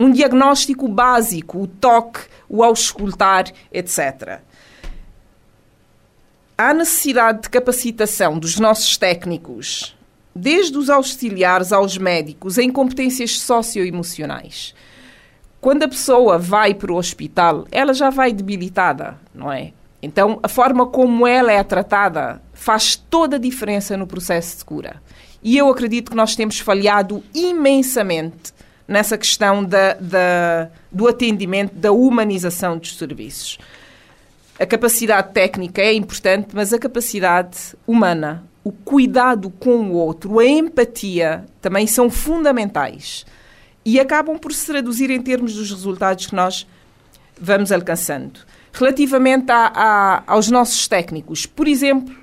um diagnóstico básico, o toque, o auscultar, etc. Há necessidade de capacitação dos nossos técnicos, desde os auxiliares aos médicos, em competências socioemocionais. Quando a pessoa vai para o hospital, ela já vai debilitada, não é? Então, a forma como ela é tratada faz toda a diferença no processo de cura. E eu acredito que nós temos falhado imensamente nessa questão da, da, do atendimento, da humanização dos serviços. A capacidade técnica é importante, mas a capacidade humana, o cuidado com o outro, a empatia também são fundamentais e acabam por se traduzir em termos dos resultados que nós vamos alcançando. Relativamente a, a, aos nossos técnicos, por exemplo,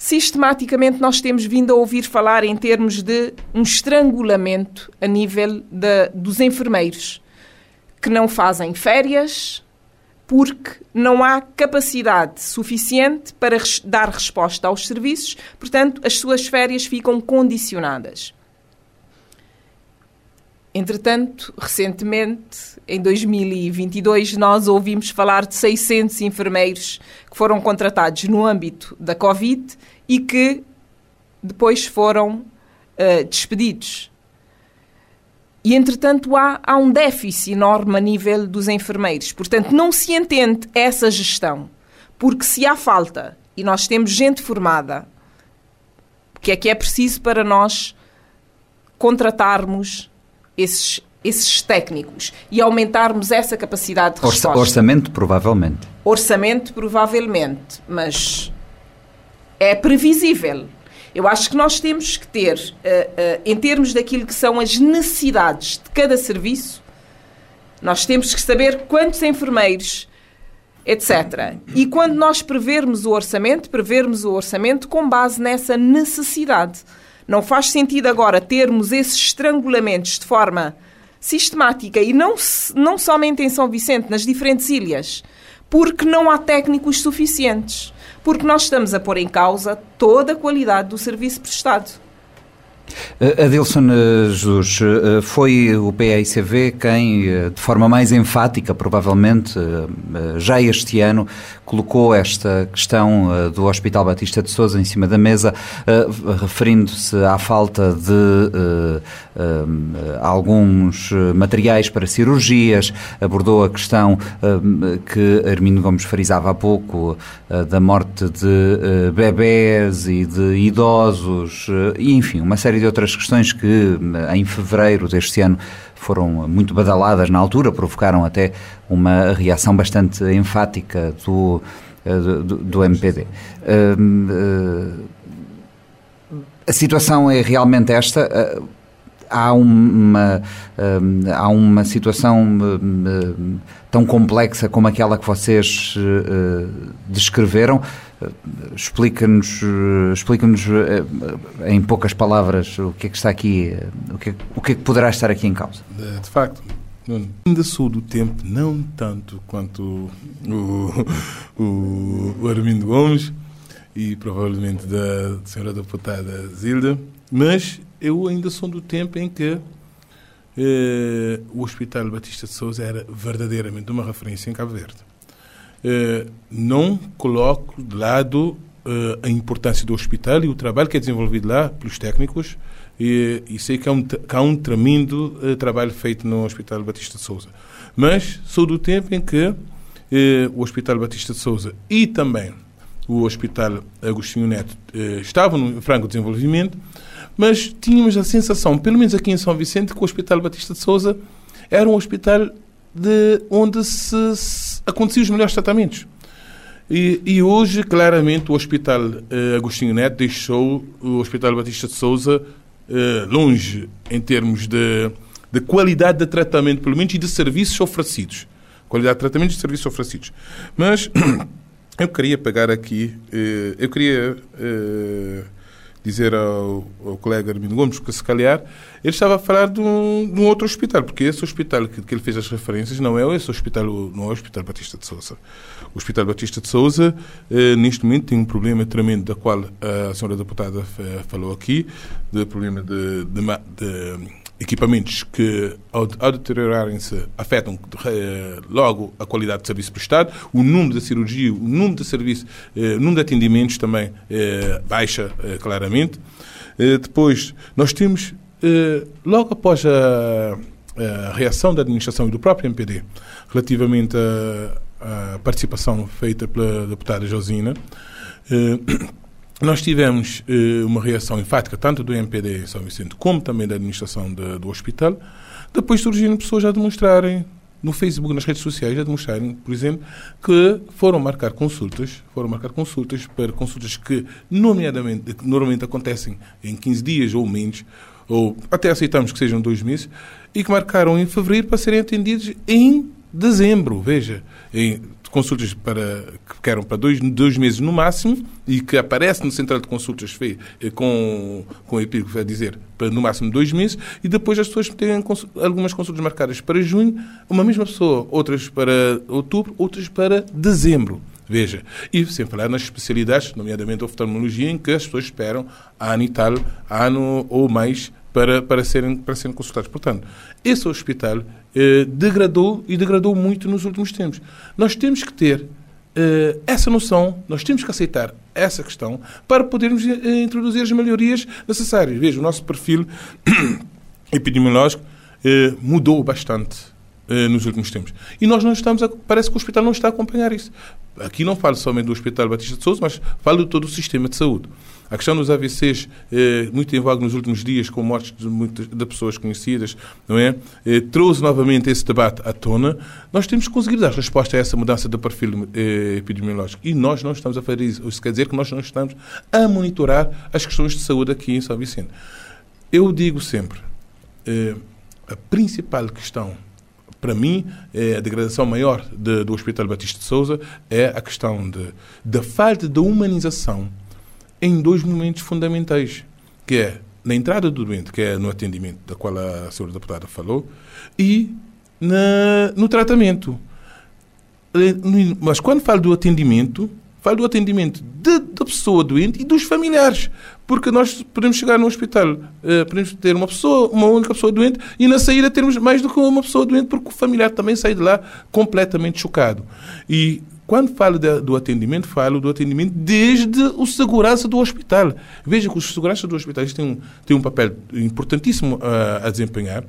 sistematicamente nós temos vindo a ouvir falar em termos de um estrangulamento a nível de, dos enfermeiros que não fazem férias porque não há capacidade suficiente para dar resposta aos serviços, portanto, as suas férias ficam condicionadas. Entretanto, recentemente, em 2022, nós ouvimos falar de 600 enfermeiros que foram contratados no âmbito da Covid e que depois foram uh, despedidos. E, entretanto, há, há um déficit enorme a nível dos enfermeiros. Portanto, não se entende essa gestão. Porque se há falta e nós temos gente formada, o que é que é preciso para nós contratarmos esses, esses técnicos e aumentarmos essa capacidade de resposta. Orçamento, provavelmente. Orçamento, provavelmente, mas é previsível. Eu acho que nós temos que ter, uh, uh, em termos daquilo que são as necessidades de cada serviço, nós temos que saber quantos enfermeiros, etc. E quando nós prevermos o orçamento, prevermos o orçamento com base nessa necessidade. Não faz sentido agora termos esses estrangulamentos de forma sistemática e não, não somente em São Vicente, nas diferentes ilhas, porque não há técnicos suficientes. Porque nós estamos a pôr em causa toda a qualidade do serviço prestado. Uh, Adilson Jesus, uh, foi o PAICV quem, de forma mais enfática, provavelmente, já este ano, colocou esta questão do Hospital Batista de Souza em cima da mesa, referindo-se à falta de alguns materiais para cirurgias, abordou a questão que Armindo Gomes frisava há pouco, da morte de bebés e de idosos, e enfim, uma série de outras questões que em fevereiro deste ano foram muito badaladas na altura, provocaram até uma reação bastante enfática do, eh, do, do MPD. Hum, eh, a situação é realmente esta eh, há uma, hum, há uma situação hum, tão complexa como aquela que vocês descreveram. Explica-nos, explica-nos eh, em poucas palavras o que é que está aqui, o que é, o que, é que poderá estar aqui em causa. De facto, ainda sou do tempo, não tanto quanto o, o, o Armindo Gomes e provavelmente da senhora deputada Zilda, mas eu ainda sou do tempo em que eh, o Hospital Batista de Souza era verdadeiramente uma referência em Cabo Verde. Eh, não coloco de lado eh, a importância do hospital e o trabalho que é desenvolvido lá pelos técnicos e, e sei que há um, que há um tremendo eh, trabalho feito no Hospital Batista de Souza. Mas sou do tempo em que o Hospital Batista de Souza e também o Hospital Agostinho Neto estavam no franco desenvolvimento, mas tínhamos a sensação, pelo menos aqui em São Vicente, que o Hospital Batista de Souza era um hospital de onde se, aconteciam os melhores tratamentos. E, e, hoje, claramente, o Hospital eh, Agostinho Neto deixou o Hospital Batista de Souza eh, longe em termos de, de qualidade de tratamento, pelo menos, e de serviços oferecidos. Qualidade de tratamento e de serviços oferecidos. Mas eu queria pegar aqui, eh, eu queria dizer ao, ao colega Armindo Gomes que, se calhar, ele estava a falar de um, de um outro hospital, porque esse hospital que, que, ele fez as referências não é esse hospital, não é o Hospital Batista de Souza. O Hospital Batista de Souza, eh, neste momento, tem um problema tremendo, da qual a senhora deputada falou aqui, do problema de, de, de equipamentos que, ao, ao deteriorarem-se, afetam eh, logo a qualidade de serviço prestado, o número de cirurgia, o número de serviço, eh, o número de atendimentos também eh, baixa claramente. Depois, nós temos, logo após a, a, reação da administração e do próprio MPD, relativamente à participação feita pela deputada Josina, nós tivemos eh, uma reação enfática, tanto do MPD em São Vicente como também da administração de, do hospital. Depois surgiram pessoas a demonstrarem no Facebook, nas redes sociais, a demonstrarem, por exemplo, que foram marcar consultas, foram marcar consultas para consultas que, nomeadamente, normalmente acontecem em 15 dias ou menos, ou até aceitamos que sejam dois meses, e que marcaram em fevereiro para serem atendidos em dezembro. Veja, em, consultas para, que eram para dois, dois meses no máximo e que aparece no central de consultas foi, eh, com, com o epílogo a dizer para no máximo dois meses e depois as pessoas têm algumas consultas marcadas para junho, uma mesma pessoa, outras para outubro, outras para dezembro. Veja, e sem falar nas especialidades, nomeadamente a oftalmologia, em que as pessoas esperam ano e tal, ano ou mais para, para, serem, para serem consultados. Portanto, esse hospital eh, degradou e degradou muito nos últimos tempos. Nós temos que ter eh, essa noção, nós temos que aceitar essa questão para podermos eh, introduzir as melhorias necessárias. Veja, o nosso perfil epidemiológico eh, mudou bastante eh, nos últimos tempos. E nós não estamos, a, parece que o hospital não está a acompanhar isso. Aqui não falo somente do Hospital Batista de Souza, mas falo de todo o sistema de saúde. A questão dos AVCs, eh, muito em voga nos últimos dias, com mortes de, muitas, de pessoas conhecidas, não é? Eh, trouxe novamente esse debate à tona. Nós temos que conseguir dar resposta a essa mudança do perfil eh, epidemiológico. E nós não estamos a fazer isso. Isso quer dizer que nós não estamos a monitorar as questões de saúde aqui em São Vicente. Eu digo sempre, a principal questão para mim, é a degradação maior de, do Hospital Batista de Souza é a questão de, da falta de humanização em dois momentos fundamentais, que é na entrada do doente, que é no atendimento, da qual a senhora deputada falou, e na, no tratamento. Mas quando falo do atendimento, falo do atendimento da pessoa doente e dos familiares. Porque nós podemos chegar no hospital, uh, podemos ter uma pessoa, uma única pessoa doente, e na saída termos mais do que uma pessoa doente, porque o familiar também sai de lá completamente chocado. E quando falo de, do atendimento, falo do atendimento desde o segurança do hospital. Veja que os seguranças do hospital têm um, têm um papel importantíssimo uh, a desempenhar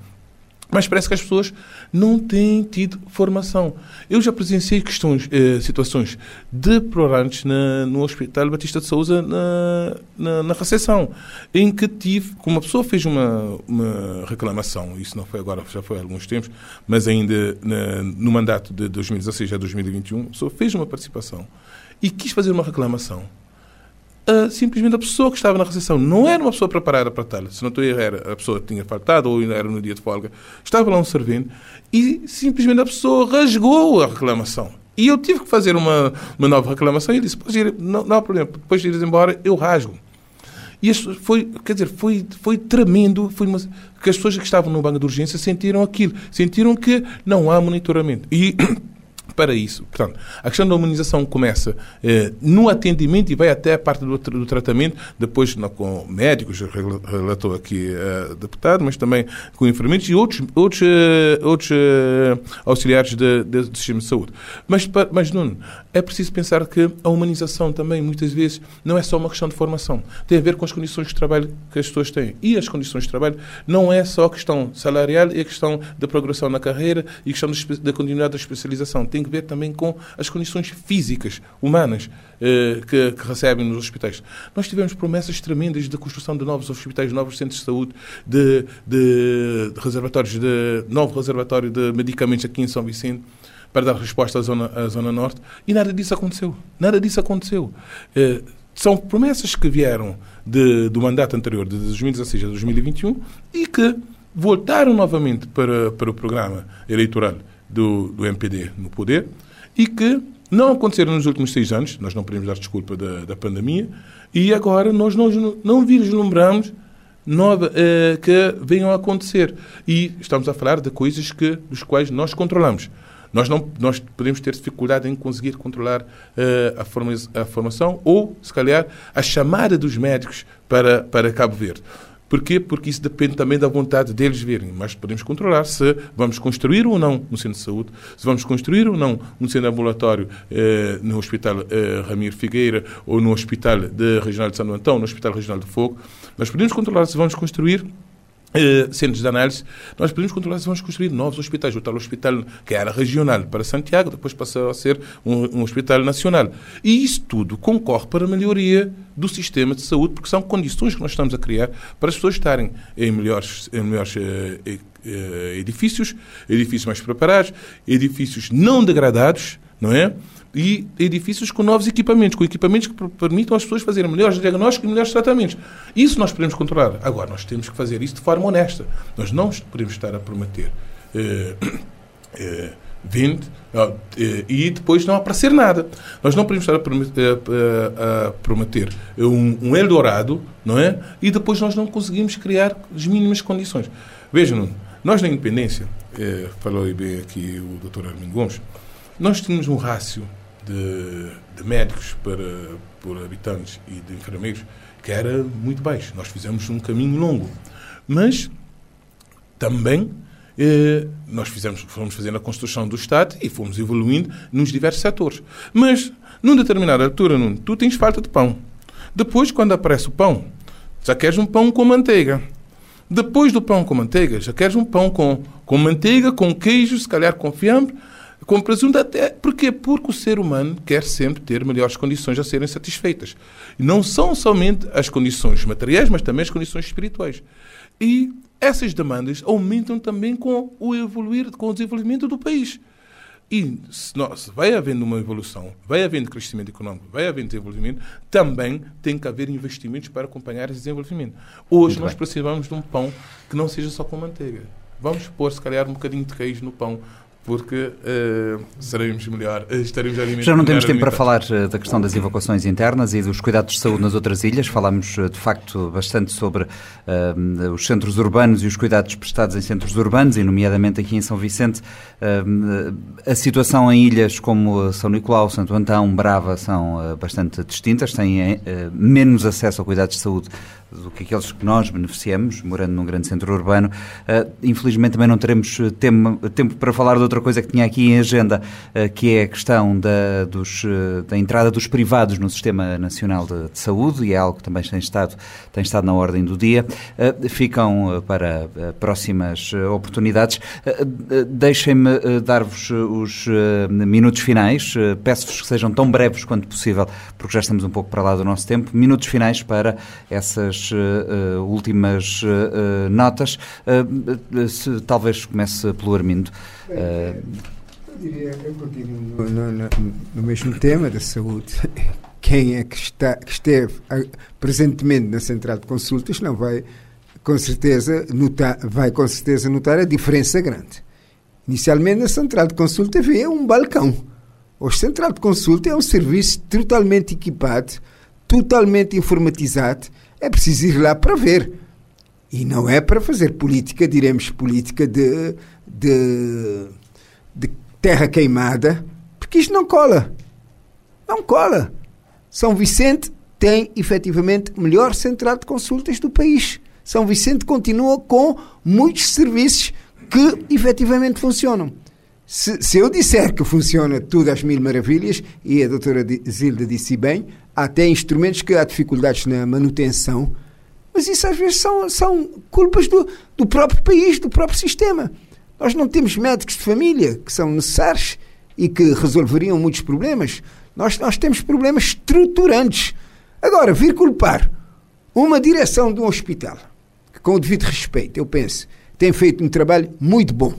mas parece que as pessoas não têm tido formação. Eu já presenciei questões, eh, situações deplorantes na, no Hospital Batista de Souza na, na, na, recepção, em que tive, uma pessoa fez uma, uma reclamação, isso não foi agora, já foi há alguns tempos, mas ainda na, no mandato de 2016 a 2021, a pessoa fez uma participação e quis fazer uma reclamação uh, simplesmente a pessoa que estava na recepção não era uma pessoa preparada para tal. Se não estou a era a pessoa que tinha faltado ou era no dia de folga. Estava lá um servente e simplesmente a pessoa rasgou a reclamação. E eu tive que fazer uma, uma nova reclamação e disse: ir, não, não há problema, depois de ires embora, eu rasgo. E foi, quer dizer, foi, foi tremendo, foi uma, que as pessoas que estavam no banco de urgência sentiram aquilo, sentiram que não há monitoramento. E para isso. Portanto, a questão da humanização começa eh, no atendimento e vai até a parte do, do tratamento, depois não, com médicos, relatou aqui a uh, deputado, mas também com enfermeiros e outros, outros, uh, outros uh, auxiliares do sistema de saúde. Mas, mas, Nuno, é preciso pensar que a humanização também, muitas vezes, não é só uma questão de formação. Tem a ver com as condições de trabalho que as pessoas têm. E as condições de trabalho não é só a questão salarial e a questão da progressão na carreira e a questão da continuidade da especialização. Tem que ver também com as condições físicas, humanas, eh, que, que, recebem nos hospitais. Nós tivemos promessas tremendas de construção de novos hospitais, novos centros de saúde, de, de, de reservatórios, de novo reservatório de medicamentos aqui em São Vicente para dar resposta à Zona, à zona Norte. E nada disso aconteceu. Nada disso aconteceu. Eh, são promessas que vieram de, do mandato anterior, de 2016 a 2021, e que voltaram novamente para, para o programa eleitoral do, do MPD no poder e que não aconteceram nos últimos seis anos, nós não podemos dar desculpa da, da pandemia, e agora nós não, não vislumbramos nova, eh, que venham a acontecer. E estamos a falar de coisas que, dos quais nós controlamos. Nós, não, nós podemos ter dificuldade em conseguir controlar uh, a, forma, a formação ou, se calhar, a chamada dos médicos para, para Cabo Verde. Porquê? Porque isso depende também da vontade deles verem. Mas podemos controlar se vamos construir ou não um centro de saúde, se vamos construir ou não um centro ambulatório eh, no Hospital eh, Ramiro Figueira ou no Hospital de Regional de São Antão, no Hospital Regional de Fogo. Nós podemos controlar se vamos construir Uh, centros de análise, nós podemos controlar se vamos construir novos hospitais. O tal hospital que era regional para Santiago, depois passou a ser um, um, hospital nacional. E isso tudo concorre para a melhoria do sistema de saúde, porque são condições que nós estamos a criar para as pessoas estarem em melhores, em melhores uh, uh, edifícios, edifícios mais preparados, edifícios não degradados, não é? E edifícios com novos equipamentos, com equipamentos que permitam às pessoas fazerem melhores diagnósticos e melhores tratamentos. Isso nós podemos controlar. Agora, nós temos que fazer isso de forma honesta. Nós não podemos estar a prometer eh, eh, 20 eh, e depois não aparecer nada. Nós não podemos estar a prometer, a, eh, a prometer um, um, Eldorado, não é? E depois nós não conseguimos criar as mínimas condições. Vejam, nós na independência, eh, falou bem aqui o Dr. Armindo Gomes, nós tínhamos um rácio de, de médicos para, por habitantes e de enfermeiros que era muito baixo. Nós fizemos um caminho longo. Mas também eh, nós fizemos, fomos fazendo a construção do Estado e fomos evoluindo nos diversos setores. Mas, numa determinada altura, tu tens falta de pão. Depois, quando aparece o pão, já queres um pão com manteiga. Depois do pão com manteiga, já queres um pão com, com manteiga, com queijo, se calhar com fiambre, com presunto até. Porquê? Porque o ser humano quer sempre ter melhores condições a serem satisfeitas. Não são somente as condições materiais, mas também as condições espirituais. E essas demandas aumentam também com o evoluir, com o desenvolvimento do país. E se, nós, vai havendo uma evolução, vai havendo crescimento econômico, vai havendo desenvolvimento, também tem que haver investimentos para acompanhar esse desenvolvimento. Hoje Muito nós bem. precisamos de um pão que não seja só com manteiga. Vamos pôr, se calhar, um bocadinho de queijo no pão porque uh, seremos melhor, eh, estaremos Já não temos tempo para falar uh, da questão das evacuações internas e dos cuidados de saúde nas outras ilhas. Falámos, uh, de facto, bastante sobre os centros urbanos e os cuidados prestados em centros urbanos, e nomeadamente aqui em São Vicente. a situação em ilhas como São Nicolau, Santo Antão, Brava são bastante distintas, têm menos acesso a cuidados de saúde do que aqueles que nós beneficiamos, morando num grande centro urbano. Uh, infelizmente também não teremos tempo, tempo, para falar de outra coisa que tinha aqui em agenda, uh, que é a questão da, dos, uh, da entrada dos privados no Sistema Nacional de, de, Saúde, e é algo que também tem estado, tem estado na ordem do dia. ficam para próximas oportunidades. Deixem-me dar-vos os minutos finais. Peço-vos que sejam tão breves quanto possível, porque já estamos um pouco para lá do nosso tempo. Minutos finais para essas uh, últimas uh, notas. Se, talvez comece pelo Armindo. eu diria, eu continuo no, no, no, mesmo tema da saúde. Quem é que, está, que esteve presentemente na central de consultas não vai com certeza notar, vai com certeza notar a diferença grande. Inicialmente na central de consulta havia um balcão. Hoje, central de consulta é um serviço totalmente equipado, totalmente informatizado é preciso ir lá para ver. E não é para fazer política, diremos política de, de, de terra queimada, porque isto não cola. Não cola. São Vicente tem efetivamente melhor central de consultas do país. São Vicente continua com muitos serviços que efetivamente funcionam. Se, se, eu disser que funciona tudo às mil maravilhas, e a doutora Zilda disse bem, até instrumentos que há dificuldades na manutenção, mas isso às vezes são, são culpas do, do próprio país, do próprio sistema. Nós não temos médicos de família que são necessários e que resolveriam muitos problemas. Nós, nós temos problemas estruturantes. Agora, vir culpar uma direção de um hospital, que com o devido respeito, eu penso, tem feito um trabalho muito bom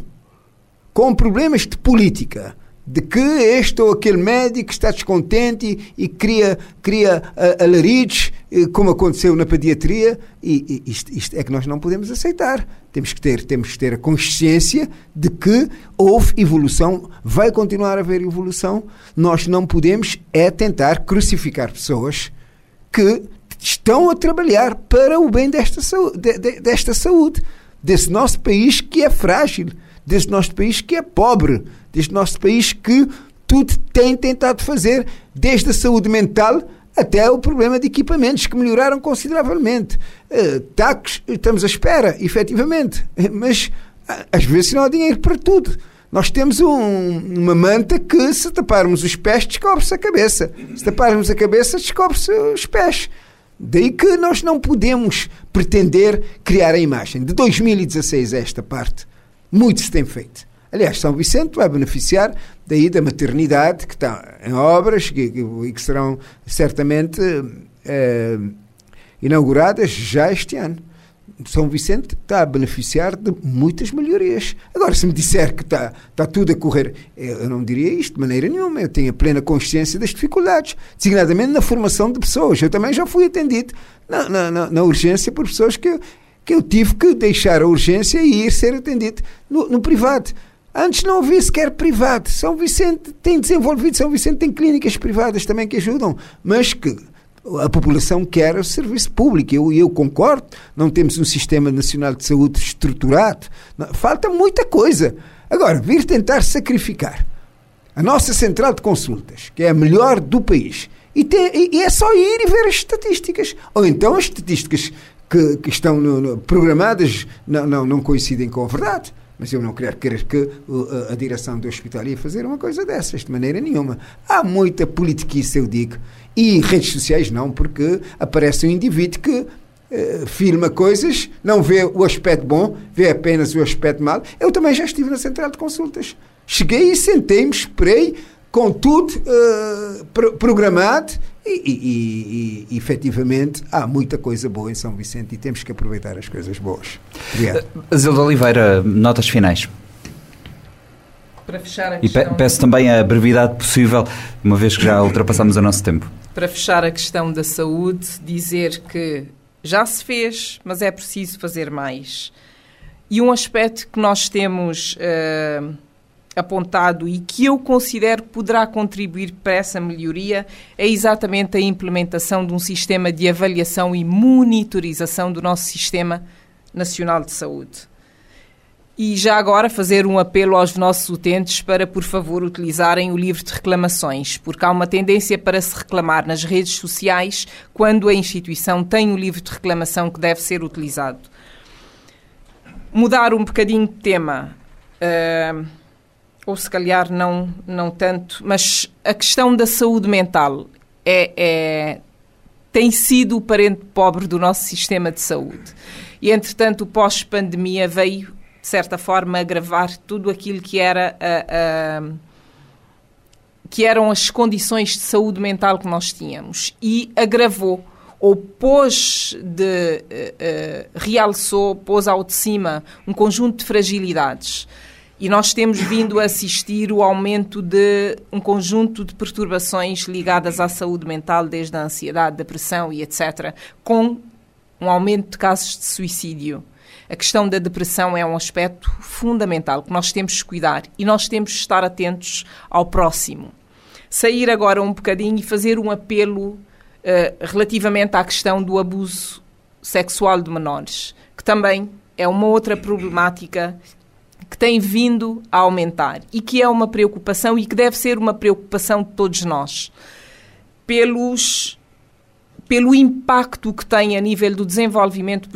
com problemas de política, de que este ou aquele médico está descontente e, cria, cria uh, alaridos, uh, como aconteceu na pediatria, e, e isto, isto, é que nós não podemos aceitar. Temos que, ter, temos que ter a consciência de que houve evolução, vai continuar a haver evolução. Nós não podemos é tentar crucificar pessoas que estão a trabalhar para o bem desta saúde, de, de, desta saúde, desse nosso país que é frágil deste nosso país que é pobre, deste nosso país que tudo tem tentado fazer, desde a saúde mental até o problema de equipamentos que melhoraram consideravelmente. Uh, estamos à espera, efetivamente, mas às vezes não há dinheiro para tudo. Nós temos um, uma manta que, se taparmos os pés, descobre-se a cabeça. Se taparmos a cabeça, descobre-se os pés. Daí que nós não podemos pretender criar a imagem. De 2016 a esta parte, muito se tem feito. Aliás, São Vicente vai beneficiar daí da maternidade que está em obras e que, que, serão certamente eh, inauguradas já este ano. São Vicente está a beneficiar de muitas melhorias. Agora, se me disser que está, está tudo a correr, eu não diria isto de maneira nenhuma. Eu tenho a plena consciência das dificuldades, designadamente na formação de pessoas. Eu também já fui atendido na, na, na, na urgência por pessoas que que eu tive que deixar a urgência e ir ser atendido no, no privado. Antes não havia sequer privado. São Vicente tem desenvolvido, São Vicente tem clínicas privadas também que ajudam, mas que a população quer o serviço público. Eu, eu concordo, não temos um sistema nacional de saúde estruturado. Falta muita coisa. Agora, vir tentar sacrificar a nossa central de consultas, que é a melhor do país, e, tem, e é só ir e ver as estatísticas. Ou então as estatísticas que, que estão no, no, programadas não, não, não coincidem com a verdade. Mas eu não quero que a, a direção do hospital ia fazer uma coisa dessas, de maneira nenhuma. Há muita politiquice, eu digo. E redes sociais não, porque aparece um indivíduo que Uh, filma coisas, não vê o aspecto bom, vê apenas o aspecto mal. Eu também já estive na central de consultas. Cheguei e sentei-me, esperei, com tudo uh, pro programado e, e, e, efetivamente há muita coisa boa em São Vicente e temos que aproveitar as coisas boas. Obrigado. Zilda Oliveira, notas finais. Para fechar a questão... E peço também a brevidade possível, uma vez que já ultrapassamos o nosso tempo. Para fechar a questão da saúde, dizer que já se fez, mas é preciso fazer mais. E um aspecto que nós temos uh, apontado e que eu considero que poderá contribuir para essa melhoria é exatamente a implementação de um sistema de avaliação e monitorização do nosso Sistema Nacional de Saúde. E já agora fazer um apelo aos nossos utentes para, por favor, utilizarem o livro de reclamações, porque há uma tendência para se reclamar nas redes sociais quando a instituição tem o livro de reclamação que deve ser utilizado. Mudar um bocadinho de tema. Uh, ou se calhar não, não tanto, mas a questão da saúde mental é, é, tem sido o parente pobre do nosso sistema de saúde. E, entretanto, o pós-pandemia veio, de certa forma, agravar tudo aquilo que era a, a, que eram as condições de saúde mental que nós tínhamos e agravou ou pôs de uh, uh, realçou, pôs ao de cima um conjunto de fragilidades e nós temos vindo a assistir o aumento de um conjunto de perturbações ligadas à saúde mental, desde a ansiedade, depressão e etc., com um aumento de casos de suicídio. A questão da depressão é um aspecto fundamental que nós temos que cuidar e nós temos que estar atentos ao próximo. Sair agora um bocadinho e fazer um apelo uh, relativamente à questão do abuso sexual de menores, que também é uma outra problemática que tem vindo a aumentar e que é uma preocupação e que deve ser uma preocupação de todos nós. Pelos pelo impacto que tem a nível do desenvolvimento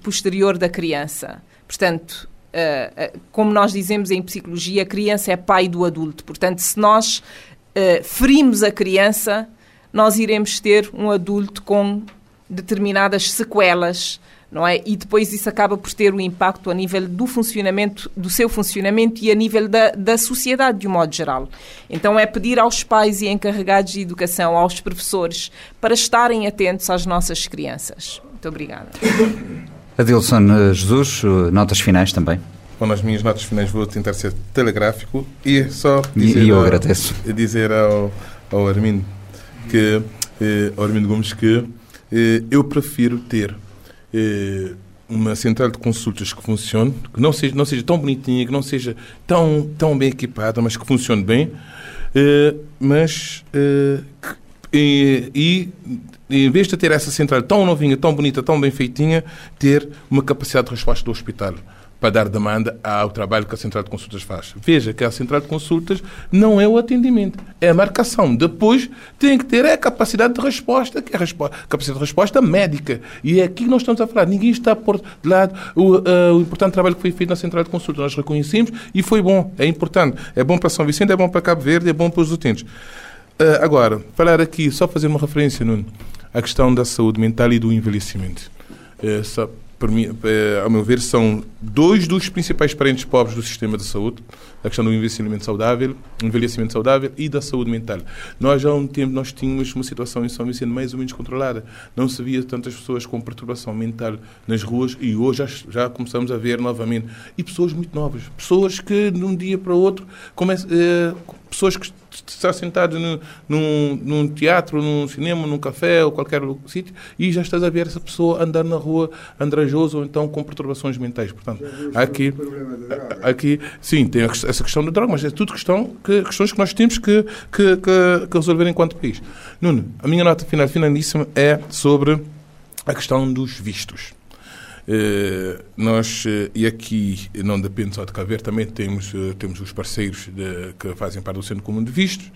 posterior da criança. Portanto, uh, uh, como nós dizemos em psicologia, a criança é pai do adulto. Portanto, se nós uh, ferimos a criança, nós iremos ter um adulto com determinadas sequelas não é? E depois isso acaba por ter um impacto a nível do funcionamento, do seu funcionamento e a nível da, da sociedade de um modo geral. Então é pedir aos pais e encarregados de educação, aos professores, para estarem atentos às nossas crianças. Muito obrigada. Adilson eh, Jesus, eh, notas finais também. Bom, nas minhas notas finais vou tentar ser telegráfico e só dizer, e eu agradeço. dizer ao, ao Armindo que, eh, ao Armindo Gomes que eh, eu prefiro ter uma central de consultas que funcione, que não seja, não seja tão bonitinha, que não seja tão, tão bem equipada, mas que funcione bem, eh, mas eh, e, e em vez de ter essa central tão novinha, tão bonita, tão bem feitinha, ter uma capacidade de resposta do hospital para dar demanda ao trabalho que a Central de Consultas faz. Veja que a Central de Consultas não é o atendimento, é a marcação. Depois tem que ter a capacidade de resposta, que é a resposta, capacidade de resposta médica. E é aqui que nós estamos a falar. Ninguém está por de lado o, uh, o importante trabalho que foi feito na Central de Consultas. Nós reconhecemos e foi bom, é importante. É bom para São Vicente, é bom para Cabo Verde, é bom para os utentes. Uh, agora, falar aqui, só fazer uma referência, Nuno, à questão da saúde mental e do envelhecimento. Uh, só ao meu ver, são dois dos principais parentes pobres do sistema de saúde, a questão do envelhecimento saudável, envelhecimento saudável e da saúde mental. Nós há um tempo nós tínhamos uma situação em São Vicente mais ou menos controlada. Não se via tantas pessoas com perturbação mental nas ruas e hoje já, já começamos a ver novamente. E pessoas muito novas, pessoas que de um dia para o outro, começam, eh, pessoas que está sentado no, num, num, teatro, num cinema, num café ou qualquer sítio e já estás a ver essa pessoa andar na rua andrajoso ou então com perturbações mentais. Portanto, aqui, aqui, sim, tem essa questão da droga, mas é tudo questão que, questões que nós temos que, que, que, que resolver enquanto país. Nuno, a minha nota final, finalíssima, é sobre a questão dos vistos. Uh, nós, uh, e aqui não depende só de Cabo também temos, uh, temos os parceiros de, que fazem parte do Centro Comum de Vistos,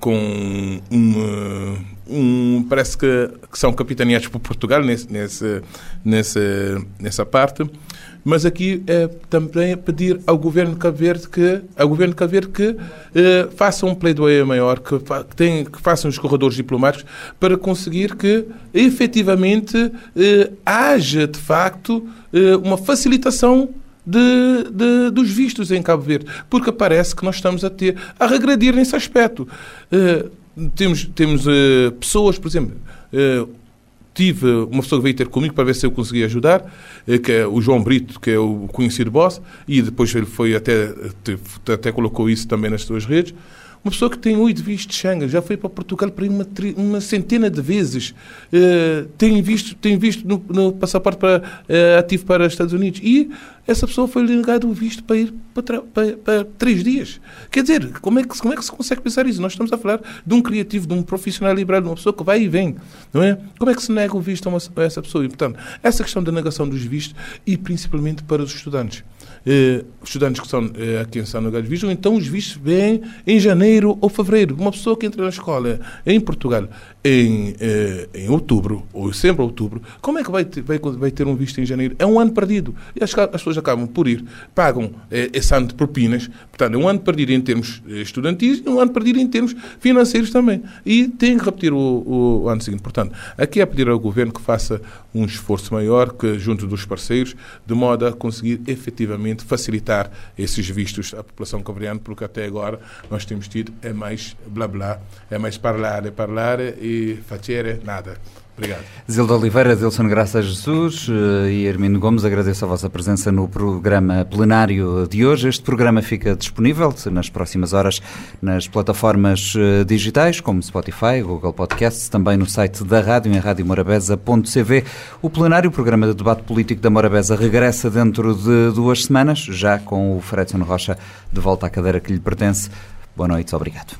com um, um, parece que, que, são capitaneados por Portugal nesse, nesse, nessa, nessa parte, mas aqui é também pedir ao governo de Cabo Verde que, ao governo de Cabo Verde que eh, faça um pleidoyer maior, que, fa, que, que façam os corredores diplomáticos para conseguir que efetivamente eh, haja de facto eh, uma facilitação de, de, dos vistos em Cabo Verde, porque parece que nós estamos a ter a regredir nesse aspecto. Uh, temos temos uh, pessoas, por exemplo, tive uma pessoa que veio ter comigo para ver se eu conseguia ajudar, eh, que é o João Brito, que é o conhecido boss, e depois ele foi até, até colocou isso também nas suas redes. Uma pessoa que tem oito vistos de Xanga, já foi para Portugal para uma, uma centena de vezes. Uh, tem visto, tem visto no, no passaporte para, uh, ativo para os Estados Unidos. E essa pessoa foi-lhe negado o visto para ir para, para, para, três dias. Quer dizer, como é, que, como é que se consegue pensar isso? Nós estamos a falar de um criativo, de um profissional liberal, de uma pessoa que vai e vem, não é? Como é que se nega o visto a, uma, a essa pessoa? E, portanto, essa questão da negação dos vistos e principalmente para os estudantes. Eh, estudantes que são eh, aqui em São de Vistos, então os vistos vêm em janeiro ou fevereiro. Uma pessoa que entra na escola em Portugal em, eh, em outubro, ou sempre outubro, como é que vai ter, vai, vai ter um visto em janeiro? É um ano perdido. E as, as pessoas acabam por ir, pagam eh, esse ano de propinas, portanto, é um ano perdido em termos eh, estudantis e um ano perdido em termos financeiros também. E tem que repetir o, o, o ano seguinte. Portanto, aqui é pedir ao Governo que faça um esforço maior, que junto dos parceiros, de modo a conseguir efetivamente facilitar esses vistos à população cabo porque até agora nós temos tido é mais blá blá, é mais falar, é falar e fazer nada. Obrigado. Zilda Oliveira, Dilson Graça Jesus eh, e Hermino Gomes, agradeço a vossa presença no programa plenário de hoje. Este programa fica disponível nas próximas horas nas plataformas eh, digitais, como Spotify, Google Podcasts, também no site da rádio, em radiomorabeza.cv. O plenário, o programa de debate político da Morabeza, regressa dentro de duas semanas, já com o Fredson Rocha de volta à cadeira que lhe pertence. Boa noite, obrigado.